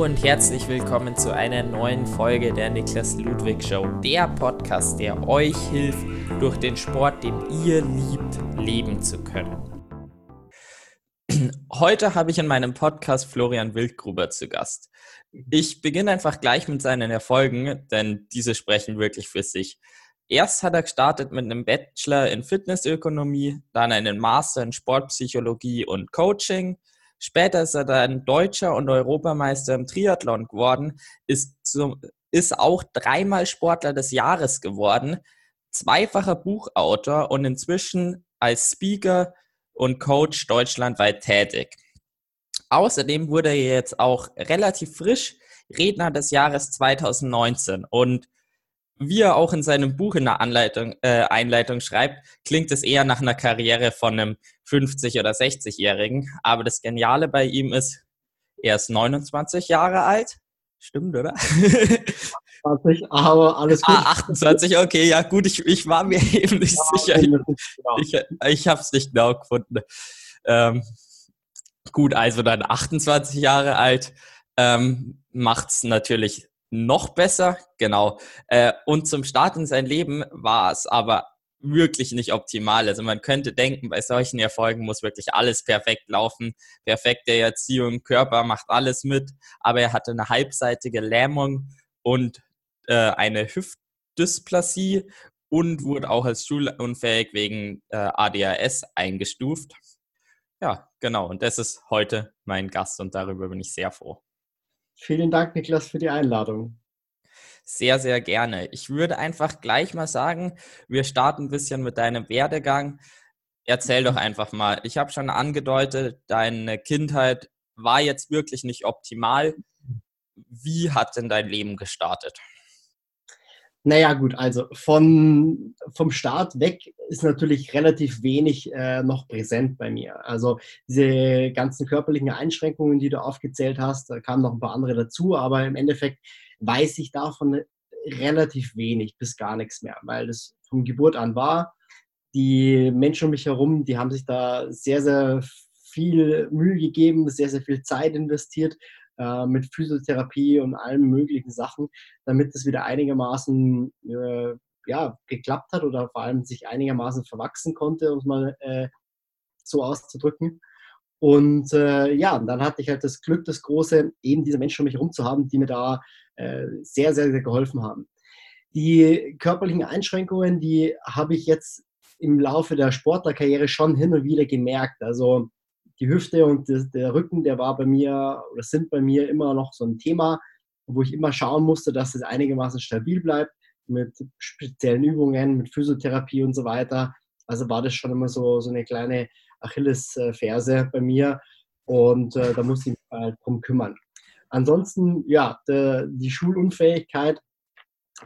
Und herzlich willkommen zu einer neuen Folge der Niklas Ludwig Show, der Podcast, der euch hilft, durch den Sport, den ihr liebt, leben zu können. Heute habe ich in meinem Podcast Florian Wildgruber zu Gast. Ich beginne einfach gleich mit seinen Erfolgen, denn diese sprechen wirklich für sich. Erst hat er gestartet mit einem Bachelor in Fitnessökonomie, dann einen Master in Sportpsychologie und Coaching, Später ist er dann Deutscher und Europameister im Triathlon geworden, ist, zum, ist auch dreimal Sportler des Jahres geworden, zweifacher Buchautor und inzwischen als Speaker und Coach deutschlandweit tätig. Außerdem wurde er jetzt auch relativ frisch Redner des Jahres 2019 und wie er auch in seinem Buch in der Anleitung, äh, Einleitung schreibt, klingt es eher nach einer Karriere von einem 50- oder 60-Jährigen. Aber das Geniale bei ihm ist, er ist 29 Jahre alt. Stimmt, oder? 28, aber alles gut. Ah, 28, okay, ja gut, ich, ich war mir eben nicht ja, sicher. Ich, ich, ich habe es nicht genau gefunden. Ähm, gut, also dann 28 Jahre alt. Ähm, Macht es natürlich noch besser, genau. Äh, und zum Start in sein Leben war es aber wirklich nicht optimal. Also man könnte denken, bei solchen Erfolgen muss wirklich alles perfekt laufen, perfekte Erziehung, Körper macht alles mit, aber er hatte eine halbseitige Lähmung und äh, eine Hüftdysplasie und wurde auch als schulunfähig wegen äh, ADHS eingestuft. Ja, genau. Und das ist heute mein Gast und darüber bin ich sehr froh. Vielen Dank, Niklas, für die Einladung. Sehr, sehr gerne. Ich würde einfach gleich mal sagen, wir starten ein bisschen mit deinem Werdegang. Erzähl doch mhm. einfach mal. Ich habe schon angedeutet, deine Kindheit war jetzt wirklich nicht optimal. Wie hat denn dein Leben gestartet? Naja, gut, also von, vom Start weg ist natürlich relativ wenig äh, noch präsent bei mir. Also diese ganzen körperlichen Einschränkungen, die du aufgezählt hast, da kamen noch ein paar andere dazu, aber im Endeffekt weiß ich davon relativ wenig bis gar nichts mehr, weil das von Geburt an war. Die Menschen um mich herum, die haben sich da sehr, sehr viel Mühe gegeben, sehr, sehr viel Zeit investiert äh, mit Physiotherapie und allen möglichen Sachen, damit es wieder einigermaßen äh, ja, geklappt hat oder vor allem sich einigermaßen verwachsen konnte, um es mal äh, so auszudrücken. Und äh, ja, dann hatte ich halt das Glück, das Große, eben diese Menschen um mich herum zu haben, die mir da äh, sehr, sehr, sehr geholfen haben. Die körperlichen Einschränkungen, die habe ich jetzt im Laufe der Sportlerkarriere schon hin und wieder gemerkt. Also die Hüfte und der Rücken, der war bei mir oder sind bei mir immer noch so ein Thema, wo ich immer schauen musste, dass es einigermaßen stabil bleibt mit speziellen Übungen, mit Physiotherapie und so weiter. Also war das schon immer so, so eine kleine Achillesferse bei mir und äh, da musste ich mich halt drum kümmern. Ansonsten, ja, de, die Schulunfähigkeit,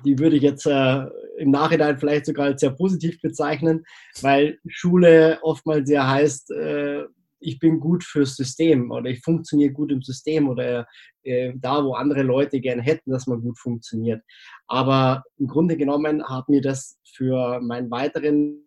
die würde ich jetzt äh, im Nachhinein vielleicht sogar als sehr positiv bezeichnen, weil Schule oftmals ja heißt, äh, ich bin gut fürs System oder ich funktioniere gut im System oder äh, da, wo andere Leute gerne hätten, dass man gut funktioniert. Aber im Grunde genommen hat mir das für meinen weiteren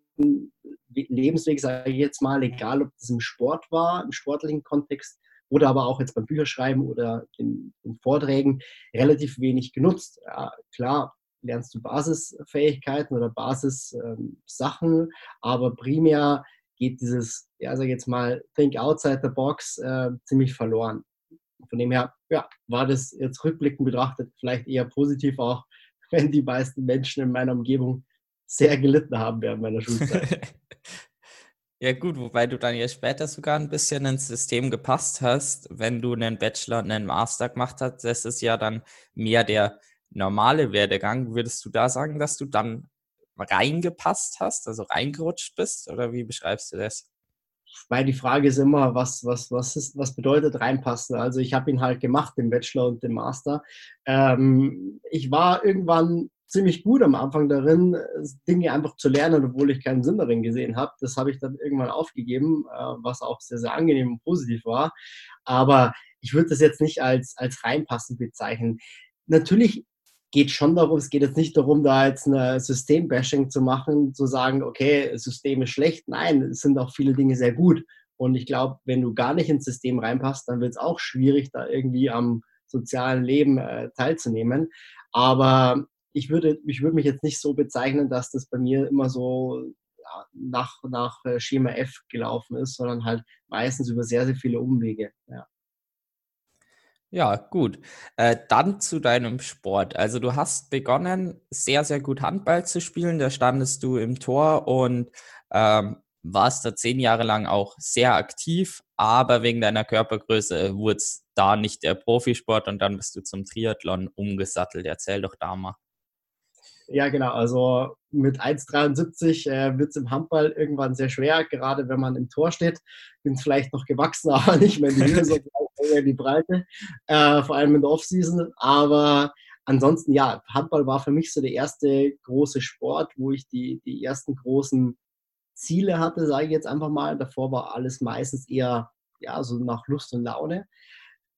Lebensweg, sage ich jetzt mal, egal ob das im Sport war, im sportlichen Kontext oder aber auch jetzt beim Bücherschreiben oder in, in Vorträgen, relativ wenig genutzt. Ja, klar, lernst du Basisfähigkeiten oder Basissachen, ähm, aber primär geht dieses, ja, sag jetzt mal, Think Outside the Box äh, ziemlich verloren. Von dem her, ja, war das jetzt rückblickend betrachtet vielleicht eher positiv auch, wenn die meisten Menschen in meiner Umgebung sehr gelitten haben während meiner Schulzeit. ja gut, wobei du dann ja später sogar ein bisschen ins System gepasst hast, wenn du einen Bachelor und einen Master gemacht hast, das ist ja dann mehr der normale Werdegang. Würdest du da sagen, dass du dann reingepasst hast, also reingerutscht bist? Oder wie beschreibst du das? Weil die Frage ist immer, was, was, was, ist, was bedeutet reinpassen? Also ich habe ihn halt gemacht, den Bachelor und den Master. Ähm, ich war irgendwann ziemlich gut am Anfang darin, Dinge einfach zu lernen, obwohl ich keinen Sinn darin gesehen habe. Das habe ich dann irgendwann aufgegeben, äh, was auch sehr, sehr angenehm und positiv war. Aber ich würde das jetzt nicht als, als reinpassen bezeichnen. Natürlich geht schon darum, es geht jetzt nicht darum, da jetzt eine Systembashing zu machen, zu sagen, okay, das System ist schlecht. Nein, es sind auch viele Dinge sehr gut. Und ich glaube, wenn du gar nicht ins System reinpasst, dann wird es auch schwierig, da irgendwie am sozialen Leben äh, teilzunehmen. Aber ich würde, ich würde mich jetzt nicht so bezeichnen, dass das bei mir immer so nach, nach äh, Schema F gelaufen ist, sondern halt meistens über sehr, sehr viele Umwege. Ja. Ja, gut. Äh, dann zu deinem Sport. Also du hast begonnen, sehr, sehr gut Handball zu spielen. Da standest du im Tor und ähm, warst da zehn Jahre lang auch sehr aktiv, aber wegen deiner Körpergröße wurde es da nicht der Profisport und dann bist du zum Triathlon umgesattelt. Erzähl doch da mal. Ja, genau. Also mit 1,73 äh, wird es im Handball irgendwann sehr schwer, gerade wenn man im Tor steht. Bin vielleicht noch gewachsen, aber nicht mehr in die Höhe, sondern in die Breite, äh, vor allem in der Offseason. Aber ansonsten, ja, Handball war für mich so der erste große Sport, wo ich die, die ersten großen Ziele hatte, sage ich jetzt einfach mal. Davor war alles meistens eher ja, so nach Lust und Laune.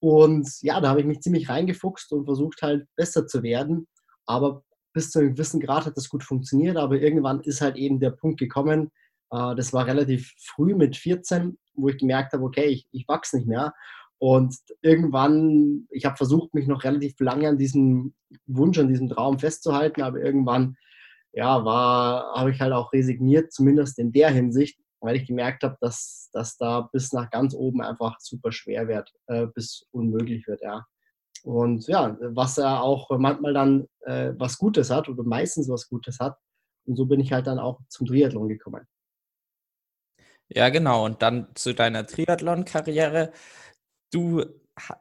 Und ja, da habe ich mich ziemlich reingefuchst und versucht halt besser zu werden. Aber bis zu einem gewissen Grad hat das gut funktioniert, aber irgendwann ist halt eben der Punkt gekommen, äh, das war relativ früh mit 14, wo ich gemerkt habe, okay, ich, ich wachse nicht mehr. Und irgendwann, ich habe versucht, mich noch relativ lange an diesem Wunsch, an diesem Traum festzuhalten, aber irgendwann, ja, war, habe ich halt auch resigniert, zumindest in der Hinsicht, weil ich gemerkt habe, dass, dass da bis nach ganz oben einfach super schwer wird, äh, bis unmöglich wird, ja. Und ja, was er auch manchmal dann äh, was Gutes hat oder meistens was Gutes hat. Und so bin ich halt dann auch zum Triathlon gekommen. Ja, genau. Und dann zu deiner Triathlon-Karriere. Du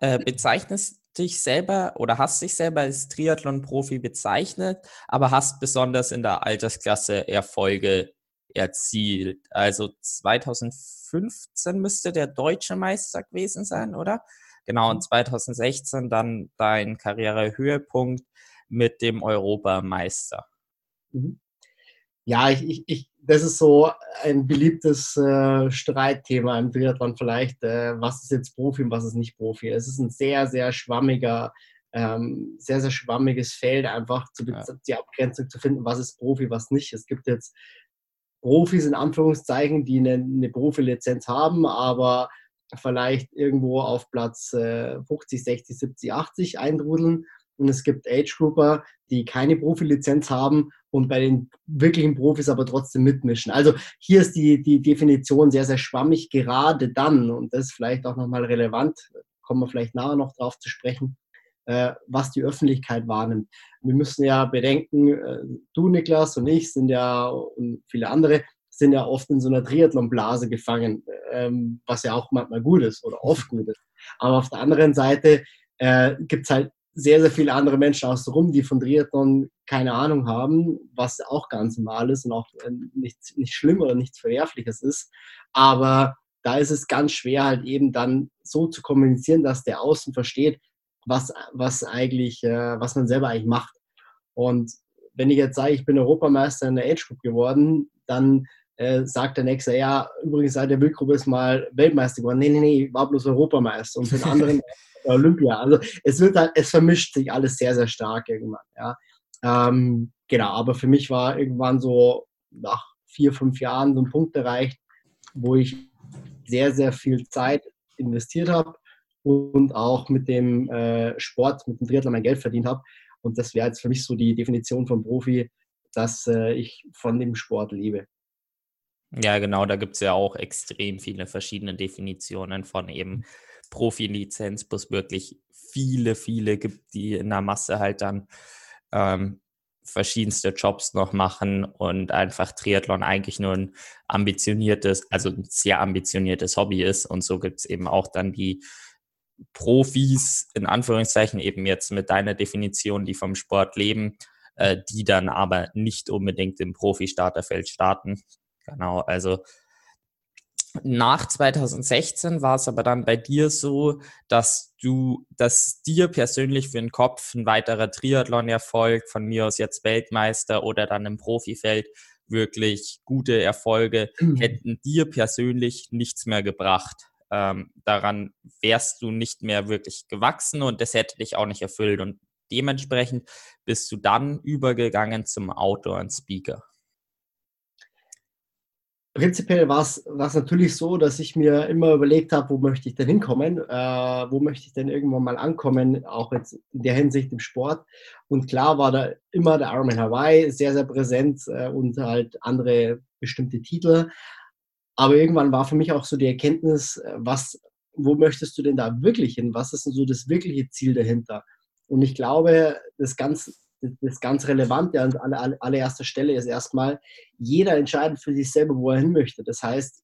äh, bezeichnest dich selber oder hast dich selber als Triathlon-Profi bezeichnet, aber hast besonders in der Altersklasse Erfolge erzielt. Also 2015 müsste der deutsche Meister gewesen sein, oder? Genau, und 2016 mhm. dann dein Karrierehöhepunkt mit dem Europameister. Mhm. Ja, ich, ich, ich, das ist so ein beliebtes äh, Streitthema im Triathlon vielleicht. Äh, was ist jetzt Profi und was ist nicht Profi? Es ist ein sehr, sehr schwammiger, ähm, sehr, sehr schwammiges Feld, einfach zu, ja. die Abgrenzung zu finden, was ist Profi, was nicht. Es gibt jetzt Profis in Anführungszeichen, die eine, eine Profilizenz haben, aber vielleicht irgendwo auf Platz äh, 50, 60, 70, 80 eindrudeln. Und es gibt Age-Grouper, die keine Profilizenz haben und bei den wirklichen Profis aber trotzdem mitmischen. Also hier ist die, die Definition sehr, sehr schwammig, gerade dann, und das ist vielleicht auch nochmal relevant, kommen wir vielleicht nachher noch drauf zu sprechen, äh, was die Öffentlichkeit wahrnimmt. Wir müssen ja bedenken, äh, du Niklas und ich sind ja und viele andere sind ja oft in so einer Triathlon-Blase gefangen, ähm, was ja auch manchmal gut ist oder oft gut ist. Aber auf der anderen Seite äh, gibt es halt sehr, sehr viele andere Menschen außenrum, die von Triathlon keine Ahnung haben, was auch ganz normal ist und auch äh, nichts nicht schlimm oder nichts Verwerfliches ist. Aber da ist es ganz schwer, halt eben dann so zu kommunizieren, dass der Außen versteht, was, was eigentlich, äh, was man selber eigentlich macht. Und wenn ich jetzt sage, ich bin Europameister in der Age Group geworden, dann äh, sagt der Nächste, ja, übrigens seit der Wildgruppe ist mal Weltmeister geworden. Nee, nee, nee, war bloß Europameister und den anderen Olympia. Also es wird halt, es vermischt sich alles sehr, sehr stark irgendwann, ja. Ähm, genau, aber für mich war irgendwann so nach vier, fünf Jahren so ein Punkt erreicht, wo ich sehr, sehr viel Zeit investiert habe und auch mit dem äh, Sport, mit dem Triathlon mein Geld verdient habe. Und das wäre jetzt für mich so die Definition von Profi, dass äh, ich von dem Sport lebe. Ja, genau, da gibt es ja auch extrem viele verschiedene Definitionen von eben. Profilizenz, bis wirklich viele, viele gibt, die in der Masse halt dann ähm, verschiedenste Jobs noch machen und einfach Triathlon eigentlich nur ein ambitioniertes, also ein sehr ambitioniertes Hobby ist. Und so gibt es eben auch dann die Profis, in Anführungszeichen eben jetzt mit deiner Definition, die vom Sport leben, äh, die dann aber nicht unbedingt im Profi-Starterfeld starten. Genau, also nach 2016 war es aber dann bei dir so, dass du, dass dir persönlich für den Kopf ein weiterer Triathlon-Erfolg, von mir aus jetzt Weltmeister oder dann im Profifeld, wirklich gute Erfolge, mhm. hätten dir persönlich nichts mehr gebracht. Ähm, daran wärst du nicht mehr wirklich gewachsen und das hätte dich auch nicht erfüllt. Und dementsprechend bist du dann übergegangen zum Outdoor und Speaker. Prinzipiell war es natürlich so, dass ich mir immer überlegt habe, wo möchte ich denn hinkommen, äh, wo möchte ich denn irgendwann mal ankommen, auch jetzt in der Hinsicht im Sport. Und klar war da immer der Ironman Hawaii sehr, sehr präsent äh, und halt andere bestimmte Titel. Aber irgendwann war für mich auch so die Erkenntnis, äh, was, wo möchtest du denn da wirklich hin? Was ist denn so das wirkliche Ziel dahinter? Und ich glaube, das ganz, das ganz Relevante an allererster Stelle ist erstmal, jeder entscheidet für sich selber, wo er hin möchte. Das heißt,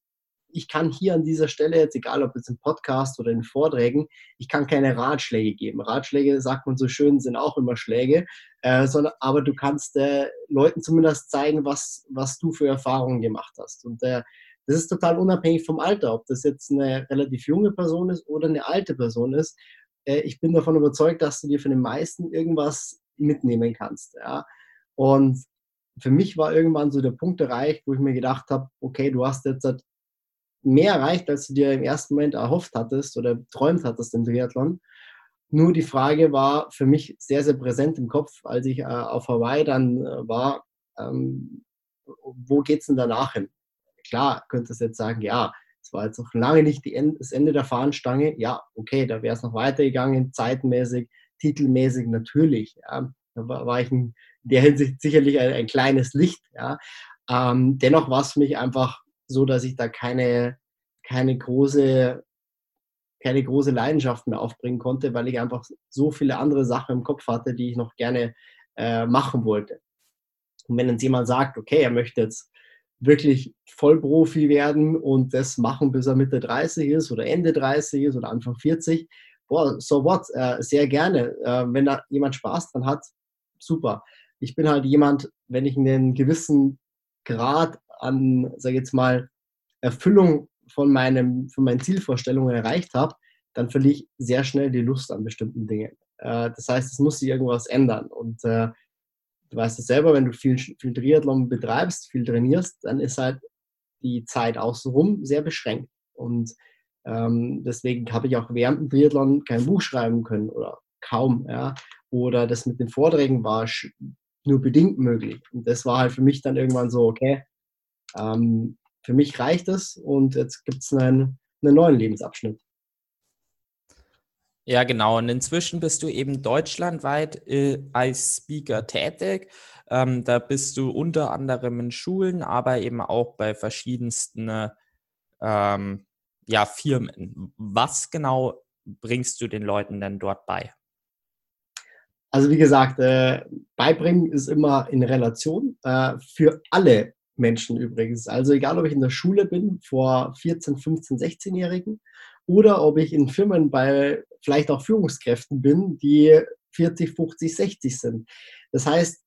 ich kann hier an dieser Stelle jetzt, egal ob jetzt im Podcast oder in Vorträgen, ich kann keine Ratschläge geben. Ratschläge, sagt man so schön, sind auch immer Schläge, äh, sondern, aber du kannst äh, Leuten zumindest zeigen, was, was du für Erfahrungen gemacht hast. Und äh, das ist total unabhängig vom Alter, ob das jetzt eine relativ junge Person ist oder eine alte Person ist. Äh, ich bin davon überzeugt, dass du dir für den meisten irgendwas mitnehmen kannst. Ja? Und für mich war irgendwann so der Punkt erreicht, wo ich mir gedacht habe, okay, du hast jetzt halt mehr erreicht, als du dir im ersten Moment erhofft hattest oder träumt hattest im Triathlon. Nur die Frage war für mich sehr, sehr präsent im Kopf, als ich äh, auf Hawaii dann äh, war, ähm, wo geht es denn danach hin? Klar, könntest jetzt sagen, ja, es war jetzt noch lange nicht End, das Ende der Fahnenstange. Ja, okay, da wäre es noch weitergegangen, zeitmäßig, titelmäßig natürlich. Ja. Da war, ich in der Hinsicht sicherlich ein, ein kleines Licht. Ja. Ähm, dennoch war es für mich einfach so, dass ich da keine, keine große keine große Leidenschaft mehr aufbringen konnte, weil ich einfach so viele andere Sachen im Kopf hatte, die ich noch gerne äh, machen wollte. Und wenn jetzt jemand sagt, okay, er möchte jetzt wirklich Vollprofi werden und das machen, bis er Mitte 30 ist oder Ende 30 ist oder Anfang 40. Boah, so what? Äh, sehr gerne. Äh, wenn da jemand Spaß dran hat, super. Ich bin halt jemand, wenn ich einen gewissen Grad an, sag ich jetzt mal, Erfüllung von, meinem, von meinen Zielvorstellungen erreicht habe, dann verliere ich sehr schnell die Lust an bestimmten Dingen. Äh, das heißt, es muss sich irgendwas ändern. Und äh, du weißt es selber, wenn du viel, viel Triathlon betreibst, viel trainierst, dann ist halt die Zeit außenrum sehr beschränkt. Und ähm, deswegen habe ich auch während dem Triathlon kein Buch schreiben können oder kaum. Ja? Oder das mit den Vorträgen war nur bedingt möglich. Und das war halt für mich dann irgendwann so, okay, ähm, für mich reicht es und jetzt gibt es einen, einen neuen Lebensabschnitt. Ja, genau. Und inzwischen bist du eben deutschlandweit äh, als Speaker tätig. Ähm, da bist du unter anderem in Schulen, aber eben auch bei verschiedensten ähm, ja, Firmen. Was genau bringst du den Leuten denn dort bei? Also wie gesagt, äh, beibringen ist immer in Relation äh, für alle Menschen übrigens. Also egal, ob ich in der Schule bin vor 14, 15, 16-Jährigen oder ob ich in Firmen bei vielleicht auch Führungskräften bin, die 40, 50, 60 sind. Das heißt,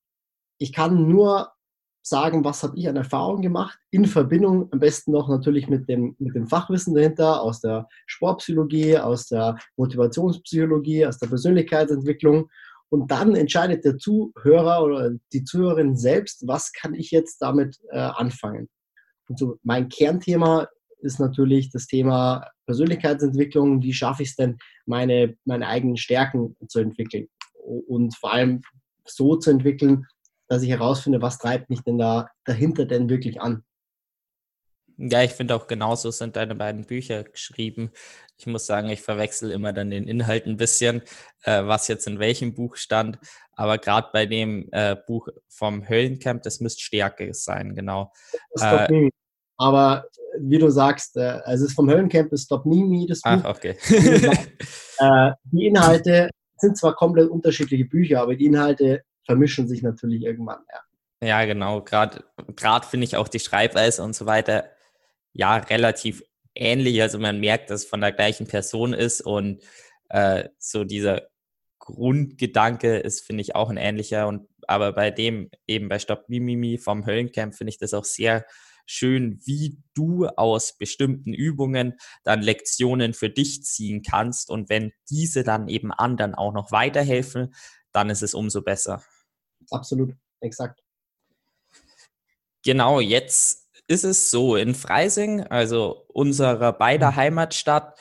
ich kann nur sagen, was habe ich an Erfahrung gemacht, in Verbindung am besten noch natürlich mit dem, mit dem Fachwissen dahinter, aus der Sportpsychologie, aus der Motivationspsychologie, aus der Persönlichkeitsentwicklung. Und dann entscheidet der Zuhörer oder die Zuhörerin selbst, was kann ich jetzt damit äh, anfangen. Und so mein Kernthema ist natürlich das Thema Persönlichkeitsentwicklung. Wie schaffe ich es denn, meine, meine eigenen Stärken zu entwickeln? Und vor allem so zu entwickeln, dass ich herausfinde, was treibt mich denn da dahinter denn wirklich an. Ja, ich finde auch genauso sind deine beiden Bücher geschrieben. Ich muss sagen, ich verwechsel immer dann den Inhalt ein bisschen, äh, was jetzt in welchem Buch stand. Aber gerade bei dem äh, Buch vom Höllencamp, das müsste Stärke sein, genau. Äh, aber wie du sagst, äh, also es ist vom Höllencamp bis Stop Mimi, das Buch. Ach, okay. äh, die Inhalte sind zwar komplett unterschiedliche Bücher, aber die Inhalte vermischen sich natürlich irgendwann, ja. Ja, genau. Gerade finde ich auch die Schreibweise und so weiter ja relativ ähnlich. Also man merkt, dass es von der gleichen Person ist und äh, so dieser Grundgedanke ist, finde ich, auch ein ähnlicher. Und aber bei dem, eben bei Stop Mimimi vom Höllencamp, finde ich das auch sehr schön, wie du aus bestimmten Übungen dann Lektionen für dich ziehen kannst. Und wenn diese dann eben anderen auch noch weiterhelfen, dann ist es umso besser. Absolut, exakt. Genau, jetzt ist es so, in Freising, also unserer beider mhm. Heimatstadt,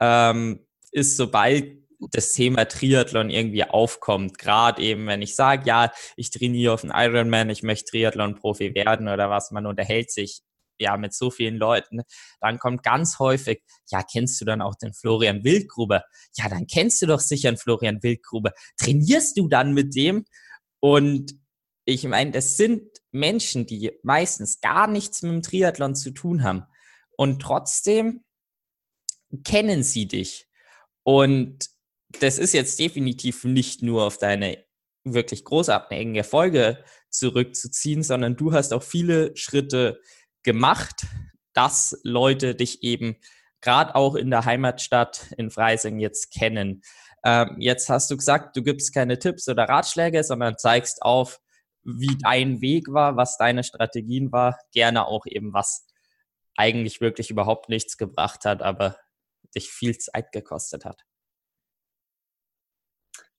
ähm, ist sobald das Thema Triathlon irgendwie aufkommt. Gerade eben, wenn ich sage, ja, ich trainiere auf einen Ironman, ich möchte Triathlon-Profi werden oder was, man unterhält sich ja, mit so vielen Leuten, dann kommt ganz häufig, ja, kennst du dann auch den Florian Wildgruber? Ja, dann kennst du doch sicher einen Florian Wildgruber. Trainierst du dann mit dem? Und ich meine, das sind Menschen, die meistens gar nichts mit dem Triathlon zu tun haben. Und trotzdem kennen sie dich. Und das ist jetzt definitiv nicht nur auf deine wirklich großartigen Erfolge zurückzuziehen, sondern du hast auch viele Schritte gemacht, dass Leute dich eben gerade auch in der Heimatstadt in Freising jetzt kennen. Ähm, jetzt hast du gesagt, du gibst keine Tipps oder Ratschläge, sondern zeigst auf, wie dein Weg war, was deine Strategien war, gerne auch eben was eigentlich wirklich überhaupt nichts gebracht hat, aber dich viel Zeit gekostet hat.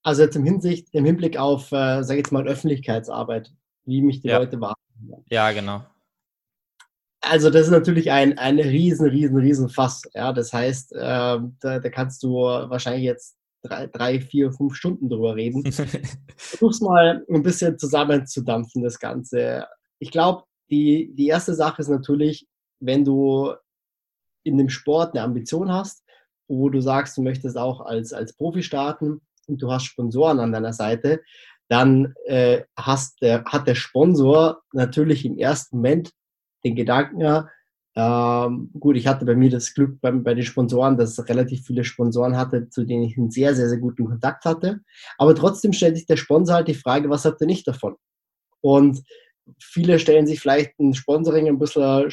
Also jetzt im Hinsicht, im Hinblick auf, äh, sage ich jetzt mal, Öffentlichkeitsarbeit, wie mich die ja. Leute wahrnehmen. Ja, genau. Also das ist natürlich ein, ein riesen, riesen, riesen Fass. Ja, das heißt, äh, da, da, kannst du wahrscheinlich jetzt drei, drei, vier, fünf Stunden drüber reden. Versuch's mal ein bisschen zusammenzudampfen, das Ganze. Ich glaube, die, die erste Sache ist natürlich, wenn du in dem Sport eine Ambition hast, wo du sagst, du möchtest auch als, als Profi starten, und du hast Sponsoren an deiner Seite, dann äh, hast der, hat der Sponsor natürlich im ersten Moment den Gedanken, ja, ähm, gut, ich hatte bei mir das Glück bei, bei den Sponsoren, dass ich relativ viele Sponsoren hatte, zu denen ich einen sehr, sehr, sehr guten Kontakt hatte. Aber trotzdem stellt sich der Sponsor halt die Frage, was habt ihr nicht davon? Und viele stellen sich vielleicht ein Sponsoring ein bisschen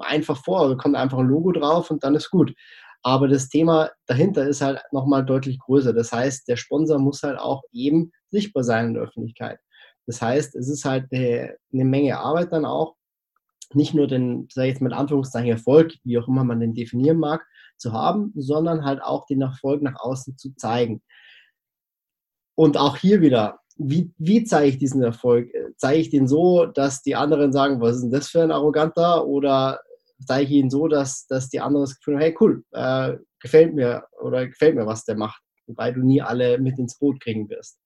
einfach vor, da kommt einfach ein Logo drauf und dann ist gut. Aber das Thema dahinter ist halt nochmal deutlich größer. Das heißt, der Sponsor muss halt auch eben sichtbar sein in der Öffentlichkeit. Das heißt, es ist halt eine, Menge Arbeit dann auch, nicht nur den, sage ich jetzt mit Anführungszeichen Erfolg, wie auch immer man den definieren mag, zu haben, sondern halt auch den Erfolg nach außen zu zeigen. Und auch hier wieder, wie, wie zeige ich diesen Erfolg? Zeige ich den so, dass die anderen sagen, was ist denn das für ein Arroganter? Oder zeige ich ihn so, dass, dass die anderen das Gefühl haben, hey cool, äh, gefällt mir oder gefällt mir, was der macht, wobei du nie alle mit ins Boot kriegen wirst.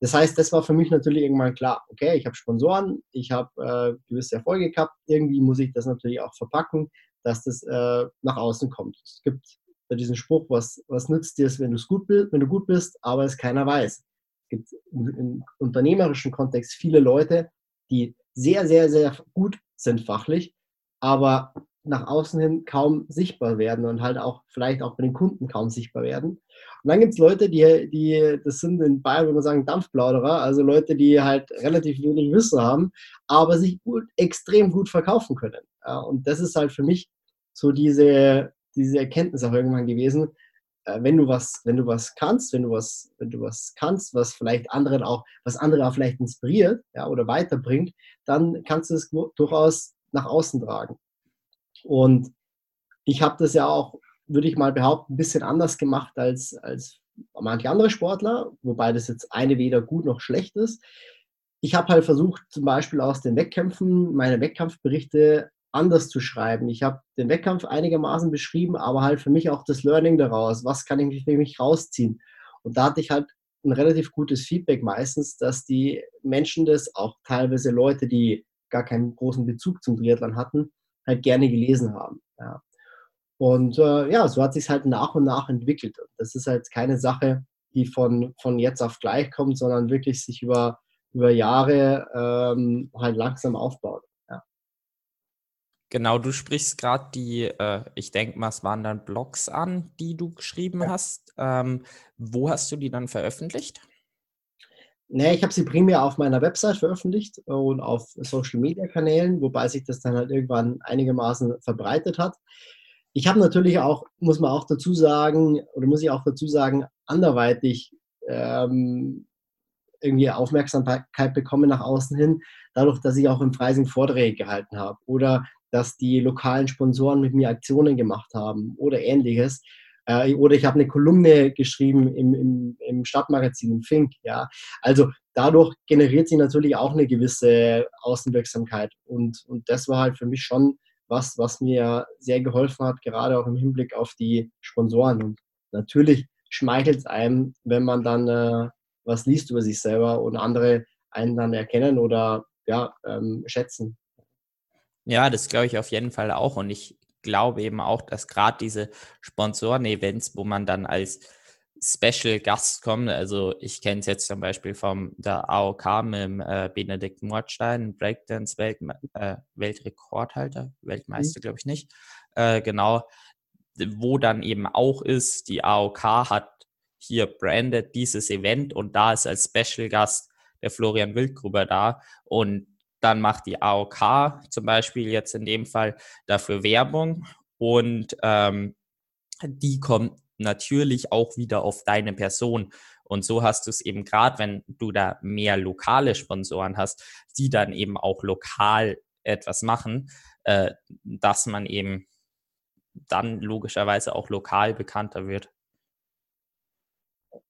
Das heißt, das war für mich natürlich irgendwann klar, okay, ich habe Sponsoren, ich habe äh, gewisse Erfolge gehabt, irgendwie muss ich das natürlich auch verpacken, dass das äh, nach außen kommt. Es gibt bei diesem Spruch, was, was nützt dir es, wenn, gut bist, wenn du gut bist, aber es keiner weiß. Es gibt im, im unternehmerischen Kontext viele Leute, die sehr, sehr, sehr gut sind fachlich, aber nach außen hin kaum sichtbar werden und halt auch vielleicht auch bei den Kunden kaum sichtbar werden. Und dann gibt es Leute, die, die, das sind in Bayern, würde man sagen, Dampfplauderer, also Leute, die halt relativ wenig Wissen haben, aber sich gut, extrem gut verkaufen können. Ja, und das ist halt für mich so diese, diese Erkenntnis auch irgendwann gewesen, äh, wenn du was, wenn du was kannst, wenn du was, wenn du was kannst, was vielleicht anderen auch, was andere auch vielleicht inspiriert, ja, oder weiterbringt, dann kannst du es durchaus nach außen tragen. Und ich habe das ja auch, würde ich mal behaupten, ein bisschen anders gemacht als, als manche andere Sportler, wobei das jetzt eine weder gut noch schlecht ist. Ich habe halt versucht, zum Beispiel aus den Wettkämpfen meine Wettkampfberichte anders zu schreiben. Ich habe den Wettkampf einigermaßen beschrieben, aber halt für mich auch das Learning daraus. Was kann ich für mich rausziehen? Und da hatte ich halt ein relativ gutes Feedback meistens, dass die Menschen das, auch teilweise Leute, die gar keinen großen Bezug zum Triathlon hatten, halt gerne gelesen haben. Ja. Und äh, ja, so hat sich halt nach und nach entwickelt. Das ist halt keine Sache, die von, von jetzt auf gleich kommt, sondern wirklich sich über, über Jahre ähm, halt langsam aufbaut. Ja. Genau, du sprichst gerade die, äh, ich denke mal, es waren dann Blogs an, die du geschrieben ja. hast. Ähm, wo hast du die dann veröffentlicht? Nee, ich habe sie primär auf meiner Website veröffentlicht und auf Social-Media-Kanälen, wobei sich das dann halt irgendwann einigermaßen verbreitet hat. Ich habe natürlich auch, muss man auch dazu sagen, oder muss ich auch dazu sagen, anderweitig ähm, irgendwie Aufmerksamkeit bekommen nach außen hin, dadurch, dass ich auch im Freising Vorträge gehalten habe oder dass die lokalen Sponsoren mit mir Aktionen gemacht haben oder ähnliches. Äh, oder ich habe eine Kolumne geschrieben im, im, im Stadtmagazin, im Fink. Ja. Also dadurch generiert sich natürlich auch eine gewisse Außenwirksamkeit. Und, und das war halt für mich schon was, was mir sehr geholfen hat, gerade auch im Hinblick auf die Sponsoren. Und natürlich schmeichelt es einem, wenn man dann äh, was liest über sich selber und andere einen dann erkennen oder ja, ähm, schätzen. Ja, das glaube ich auf jeden Fall auch. Und ich glaube eben auch, dass gerade diese Sponsoren-Events, wo man dann als Special Gast kommt, also ich kenne es jetzt zum Beispiel vom der AOK mit dem, äh, Benedikt Mordstein, Breakdance -Welt, äh, Weltrekordhalter, Weltmeister mhm. glaube ich nicht, äh, genau, wo dann eben auch ist, die AOK hat hier branded dieses Event und da ist als Special Gast der Florian Wildgruber da und dann macht die AOK zum Beispiel jetzt in dem Fall dafür Werbung und ähm, die kommt natürlich auch wieder auf deine Person. Und so hast du es eben gerade, wenn du da mehr lokale Sponsoren hast, die dann eben auch lokal etwas machen, äh, dass man eben dann logischerweise auch lokal bekannter wird.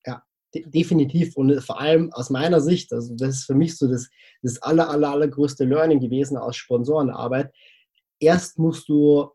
Ja, definitiv. Und vor allem aus meiner Sicht, also das ist für mich so das, das aller, aller, allergrößte Learning gewesen aus Sponsorenarbeit. Erst musst du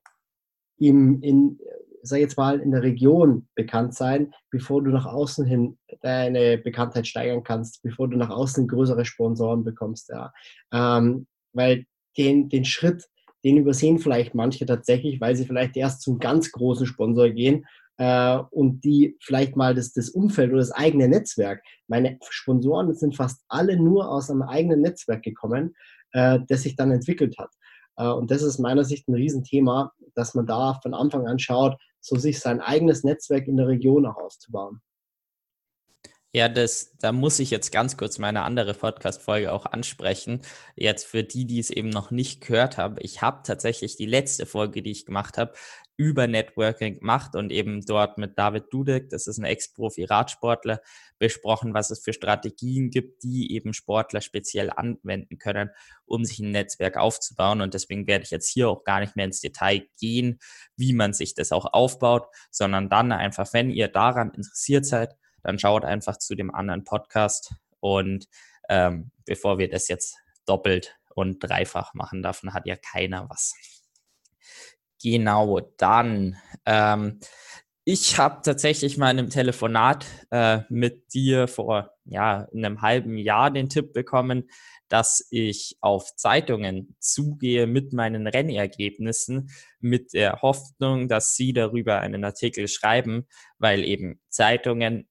im, in, sag jetzt mal, in der Region bekannt sein, bevor du nach außen hin deine Bekanntheit steigern kannst, bevor du nach außen größere Sponsoren bekommst. Ja. Ähm, weil den, den Schritt, den übersehen vielleicht manche tatsächlich, weil sie vielleicht erst zum ganz großen Sponsor gehen äh, und die vielleicht mal das, das Umfeld oder das eigene Netzwerk. Meine Sponsoren sind fast alle nur aus einem eigenen Netzwerk gekommen, äh, das sich dann entwickelt hat. Äh, und das ist meiner Sicht ein Riesenthema, dass man da von Anfang an schaut, so sich sein eigenes Netzwerk in der Region auch auszubauen. Ja, das, da muss ich jetzt ganz kurz meine andere Podcast-Folge auch ansprechen. Jetzt für die, die es eben noch nicht gehört haben. Ich habe tatsächlich die letzte Folge, die ich gemacht habe, über Networking gemacht und eben dort mit David Dudek, das ist ein Ex-Profi-Radsportler, besprochen, was es für Strategien gibt, die eben Sportler speziell anwenden können, um sich ein Netzwerk aufzubauen. Und deswegen werde ich jetzt hier auch gar nicht mehr ins Detail gehen, wie man sich das auch aufbaut, sondern dann einfach, wenn ihr daran interessiert seid, dann schaut einfach zu dem anderen Podcast. Und ähm, bevor wir das jetzt doppelt und dreifach machen, davon hat ja keiner was. Genau, dann. Ähm, ich habe tatsächlich mal in einem Telefonat äh, mit dir vor ja, einem halben Jahr den Tipp bekommen, dass ich auf Zeitungen zugehe mit meinen Rennergebnissen, mit der Hoffnung, dass sie darüber einen Artikel schreiben, weil eben Zeitungen,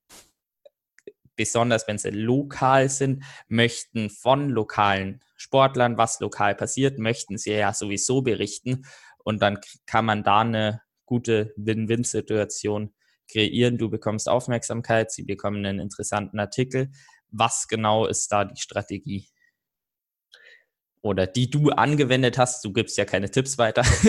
besonders wenn sie lokal sind, möchten von lokalen Sportlern, was lokal passiert, möchten sie ja sowieso berichten. Und dann kann man da eine gute Win-Win-Situation kreieren. Du bekommst Aufmerksamkeit, sie bekommen einen interessanten Artikel. Was genau ist da die Strategie? Oder die du angewendet hast, du gibst ja keine Tipps weiter.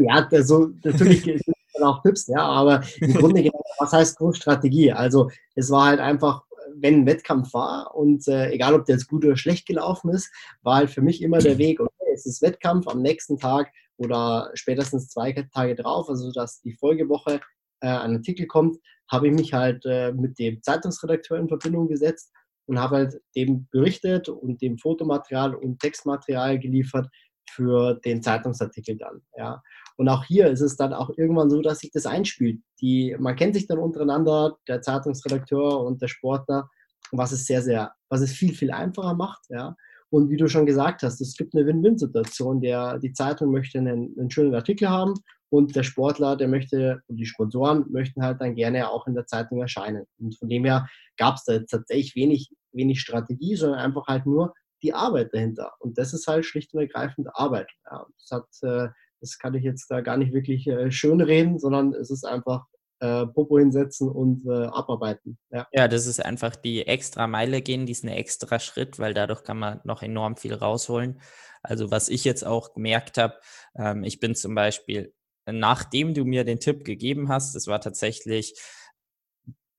ja, also natürlich gibt es auch Tipps, ja, aber im Grunde genommen, was heißt Strategie? Also es war halt einfach, wenn ein Wettkampf war und äh, egal ob der jetzt gut oder schlecht gelaufen ist, war halt für mich immer der Weg, okay, es ist Wettkampf, am nächsten Tag oder spätestens zwei Tage drauf, also dass die Folgewoche äh, ein Artikel kommt, habe ich mich halt äh, mit dem Zeitungsredakteur in Verbindung gesetzt und habe halt dem berichtet und dem Fotomaterial und Textmaterial geliefert für den Zeitungsartikel dann. Ja. Und auch hier ist es dann auch irgendwann so, dass sich das einspielt. Die, man kennt sich dann untereinander, der Zeitungsredakteur und der Sportler, was es sehr, sehr, was es viel, viel einfacher macht. Ja. Und wie du schon gesagt hast, es gibt eine Win-Win-Situation. die Zeitung möchte einen, einen, schönen Artikel haben und der Sportler, der möchte, und die Sponsoren möchten halt dann gerne auch in der Zeitung erscheinen. Und von dem her gab es da jetzt tatsächlich wenig, wenig Strategie, sondern einfach halt nur die Arbeit dahinter. Und das ist halt schlicht und ergreifend Arbeit. Ja, das, hat, äh, das kann ich jetzt da gar nicht wirklich äh, schön reden, sondern es ist einfach äh, Popo hinsetzen und äh, abarbeiten. Ja. ja, das ist einfach die extra Meile gehen, diesen extra Schritt, weil dadurch kann man noch enorm viel rausholen. Also was ich jetzt auch gemerkt habe, ähm, ich bin zum Beispiel, nachdem du mir den Tipp gegeben hast, das war tatsächlich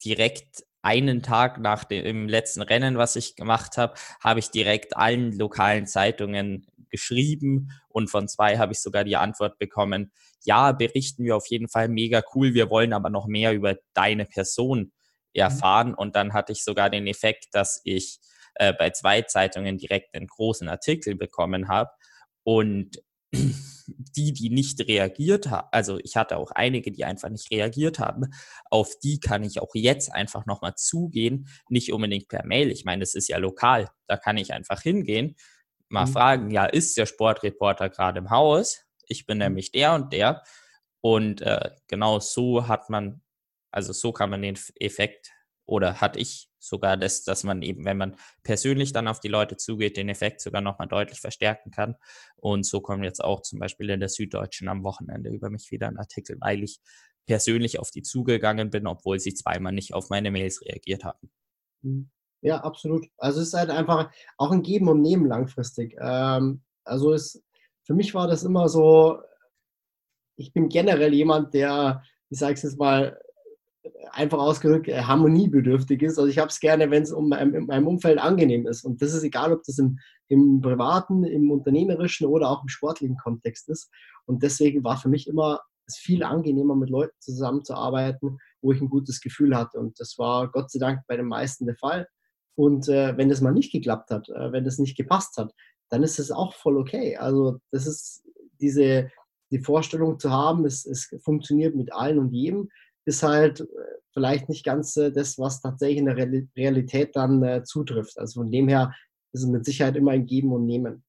direkt einen Tag nach dem letzten Rennen, was ich gemacht habe, habe ich direkt allen lokalen Zeitungen geschrieben und von zwei habe ich sogar die Antwort bekommen, ja, berichten wir auf jeden Fall mega cool, wir wollen aber noch mehr über deine Person mhm. erfahren. Und dann hatte ich sogar den Effekt, dass ich äh, bei zwei Zeitungen direkt einen großen Artikel bekommen habe und die, die nicht reagiert haben, also ich hatte auch einige, die einfach nicht reagiert haben, auf die kann ich auch jetzt einfach nochmal zugehen, nicht unbedingt per Mail. Ich meine, es ist ja lokal, da kann ich einfach hingehen mal mhm. fragen, ja, ist der Sportreporter gerade im Haus? Ich bin mhm. nämlich der und der. Und äh, genau so hat man, also so kann man den Effekt oder hatte ich sogar das, dass man eben, wenn man persönlich dann auf die Leute zugeht, den Effekt sogar nochmal deutlich verstärken kann. Und so kommt jetzt auch zum Beispiel in der Süddeutschen am Wochenende über mich wieder ein Artikel, weil ich persönlich auf die zugegangen bin, obwohl sie zweimal nicht auf meine Mails reagiert hatten. Mhm. Ja, absolut. Also es ist halt einfach auch ein Geben und Nehmen langfristig. Ähm, also es, für mich war das immer so, ich bin generell jemand, der, ich sage es jetzt mal, einfach ausgedrückt äh, harmoniebedürftig ist. Also ich habe es gerne, wenn es um in meinem Umfeld angenehm ist. Und das ist egal, ob das im, im privaten, im unternehmerischen oder auch im sportlichen Kontext ist. Und deswegen war für mich immer es viel angenehmer, mit Leuten zusammenzuarbeiten, wo ich ein gutes Gefühl hatte. Und das war Gott sei Dank bei den meisten der Fall. Und äh, wenn das mal nicht geklappt hat, äh, wenn das nicht gepasst hat, dann ist es auch voll okay. Also das ist diese die Vorstellung zu haben, es, es funktioniert mit allen und jedem, ist halt äh, vielleicht nicht ganz äh, das, was tatsächlich in der Realität dann äh, zutrifft. Also von dem her ist es mit Sicherheit immer ein Geben und Nehmen.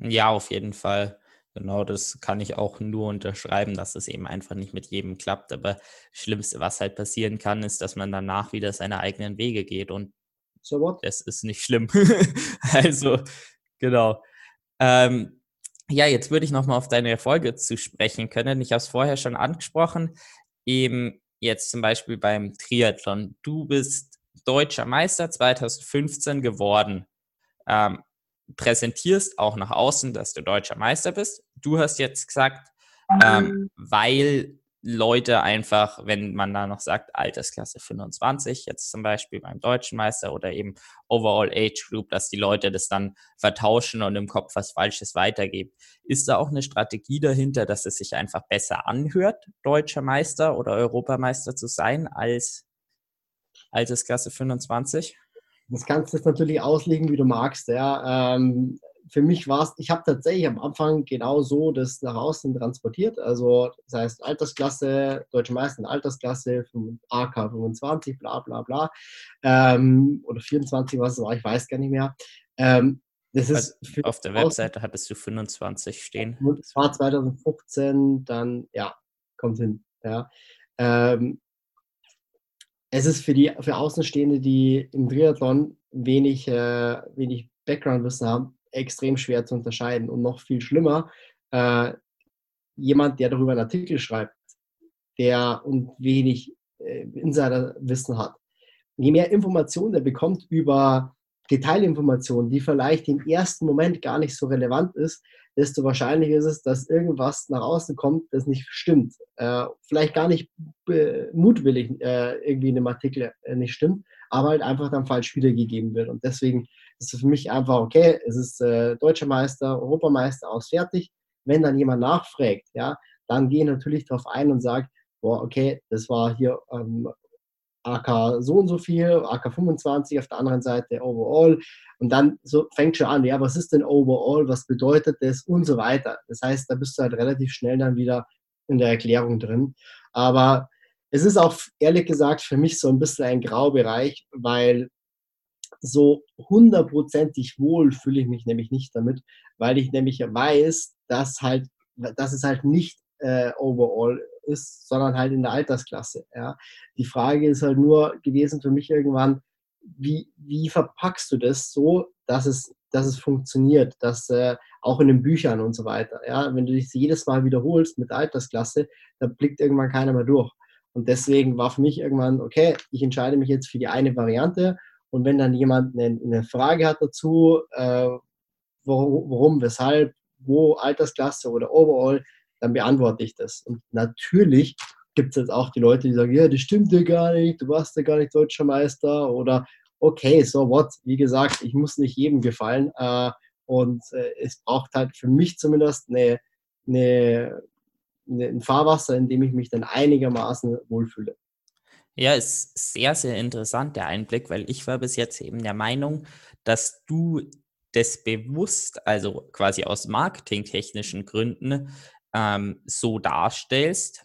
Ja, auf jeden Fall. Genau, das kann ich auch nur unterschreiben, dass es eben einfach nicht mit jedem klappt. Aber das Schlimmste, was halt passieren kann, ist, dass man danach wieder seine eigenen Wege geht. Und so what? das ist nicht schlimm. also, genau. Ähm, ja, jetzt würde ich nochmal auf deine Erfolge zu sprechen können. Ich habe es vorher schon angesprochen. Eben jetzt zum Beispiel beim Triathlon. Du bist deutscher Meister 2015 geworden. Ähm, präsentierst auch nach außen, dass du deutscher Meister bist. Du hast jetzt gesagt, ähm, mhm. weil Leute einfach, wenn man da noch sagt, Altersklasse 25, jetzt zum Beispiel beim deutschen Meister oder eben Overall Age Group, dass die Leute das dann vertauschen und im Kopf was Falsches weitergeben. Ist da auch eine Strategie dahinter, dass es sich einfach besser anhört, deutscher Meister oder Europameister zu sein als Altersklasse 25? Das kannst du jetzt natürlich auslegen, wie du magst. Ja. Ähm, für mich war es, ich habe tatsächlich am Anfang genau so das nach außen transportiert. Also das heißt Altersklasse, Deutsche Meister Altersklasse, AK 25, bla bla bla. Ähm, oder 24, was es war, ich weiß gar nicht mehr. Ähm, das ist auf der Webseite hattest du 25 stehen. Das war 2015, dann, ja, kommt hin. Ja. Ähm, es ist für die für Außenstehende, die im Triathlon wenig, äh, wenig Background-Wissen haben, extrem schwer zu unterscheiden. Und noch viel schlimmer, äh, jemand, der darüber einen Artikel schreibt, der und wenig äh, Insiderwissen hat. Je mehr Informationen er bekommt über Detailinformationen, die vielleicht im ersten Moment gar nicht so relevant ist, desto wahrscheinlicher ist es, dass irgendwas nach außen kommt, das nicht stimmt. Äh, vielleicht gar nicht äh, mutwillig äh, irgendwie in dem Artikel äh, nicht stimmt, aber halt einfach dann falsch wiedergegeben wird. Und deswegen ist für mich einfach, okay, es ist äh, Deutscher Meister, Europameister aus fertig. Wenn dann jemand nachfragt, ja, dann gehe ich natürlich darauf ein und sage, boah, okay, das war hier ähm, AK so und so viel, AK 25 auf der anderen Seite Overall. Und dann so fängt schon an, ja, was ist denn Overall, was bedeutet das und so weiter. Das heißt, da bist du halt relativ schnell dann wieder in der Erklärung drin. Aber es ist auch ehrlich gesagt für mich so ein bisschen ein Graubereich, weil so hundertprozentig wohl fühle ich mich nämlich nicht damit, weil ich nämlich weiß, dass halt, dass es halt nicht äh, overall ist, sondern halt in der Altersklasse. Ja. Die Frage ist halt nur gewesen für mich irgendwann, wie, wie verpackst du das so, dass es, dass es funktioniert, dass äh, auch in den Büchern und so weiter. Ja. Wenn du dich jedes Mal wiederholst mit Altersklasse, da blickt irgendwann keiner mehr durch. Und deswegen war für mich irgendwann, okay, ich entscheide mich jetzt für die eine Variante und wenn dann jemand eine, eine Frage hat dazu, äh, warum, warum, weshalb, wo Altersklasse oder Overall, dann beantworte ich das. Und natürlich gibt es jetzt auch die Leute, die sagen, ja, das stimmt dir gar nicht, du warst ja gar nicht deutscher Meister oder okay, so what. Wie gesagt, ich muss nicht jedem gefallen äh, und äh, es braucht halt für mich zumindest eine, eine, eine, ein Fahrwasser, in dem ich mich dann einigermaßen wohlfühle. Ja, ist sehr, sehr interessant, der Einblick, weil ich war bis jetzt eben der Meinung, dass du das bewusst, also quasi aus marketingtechnischen Gründen, ähm, so darstellst,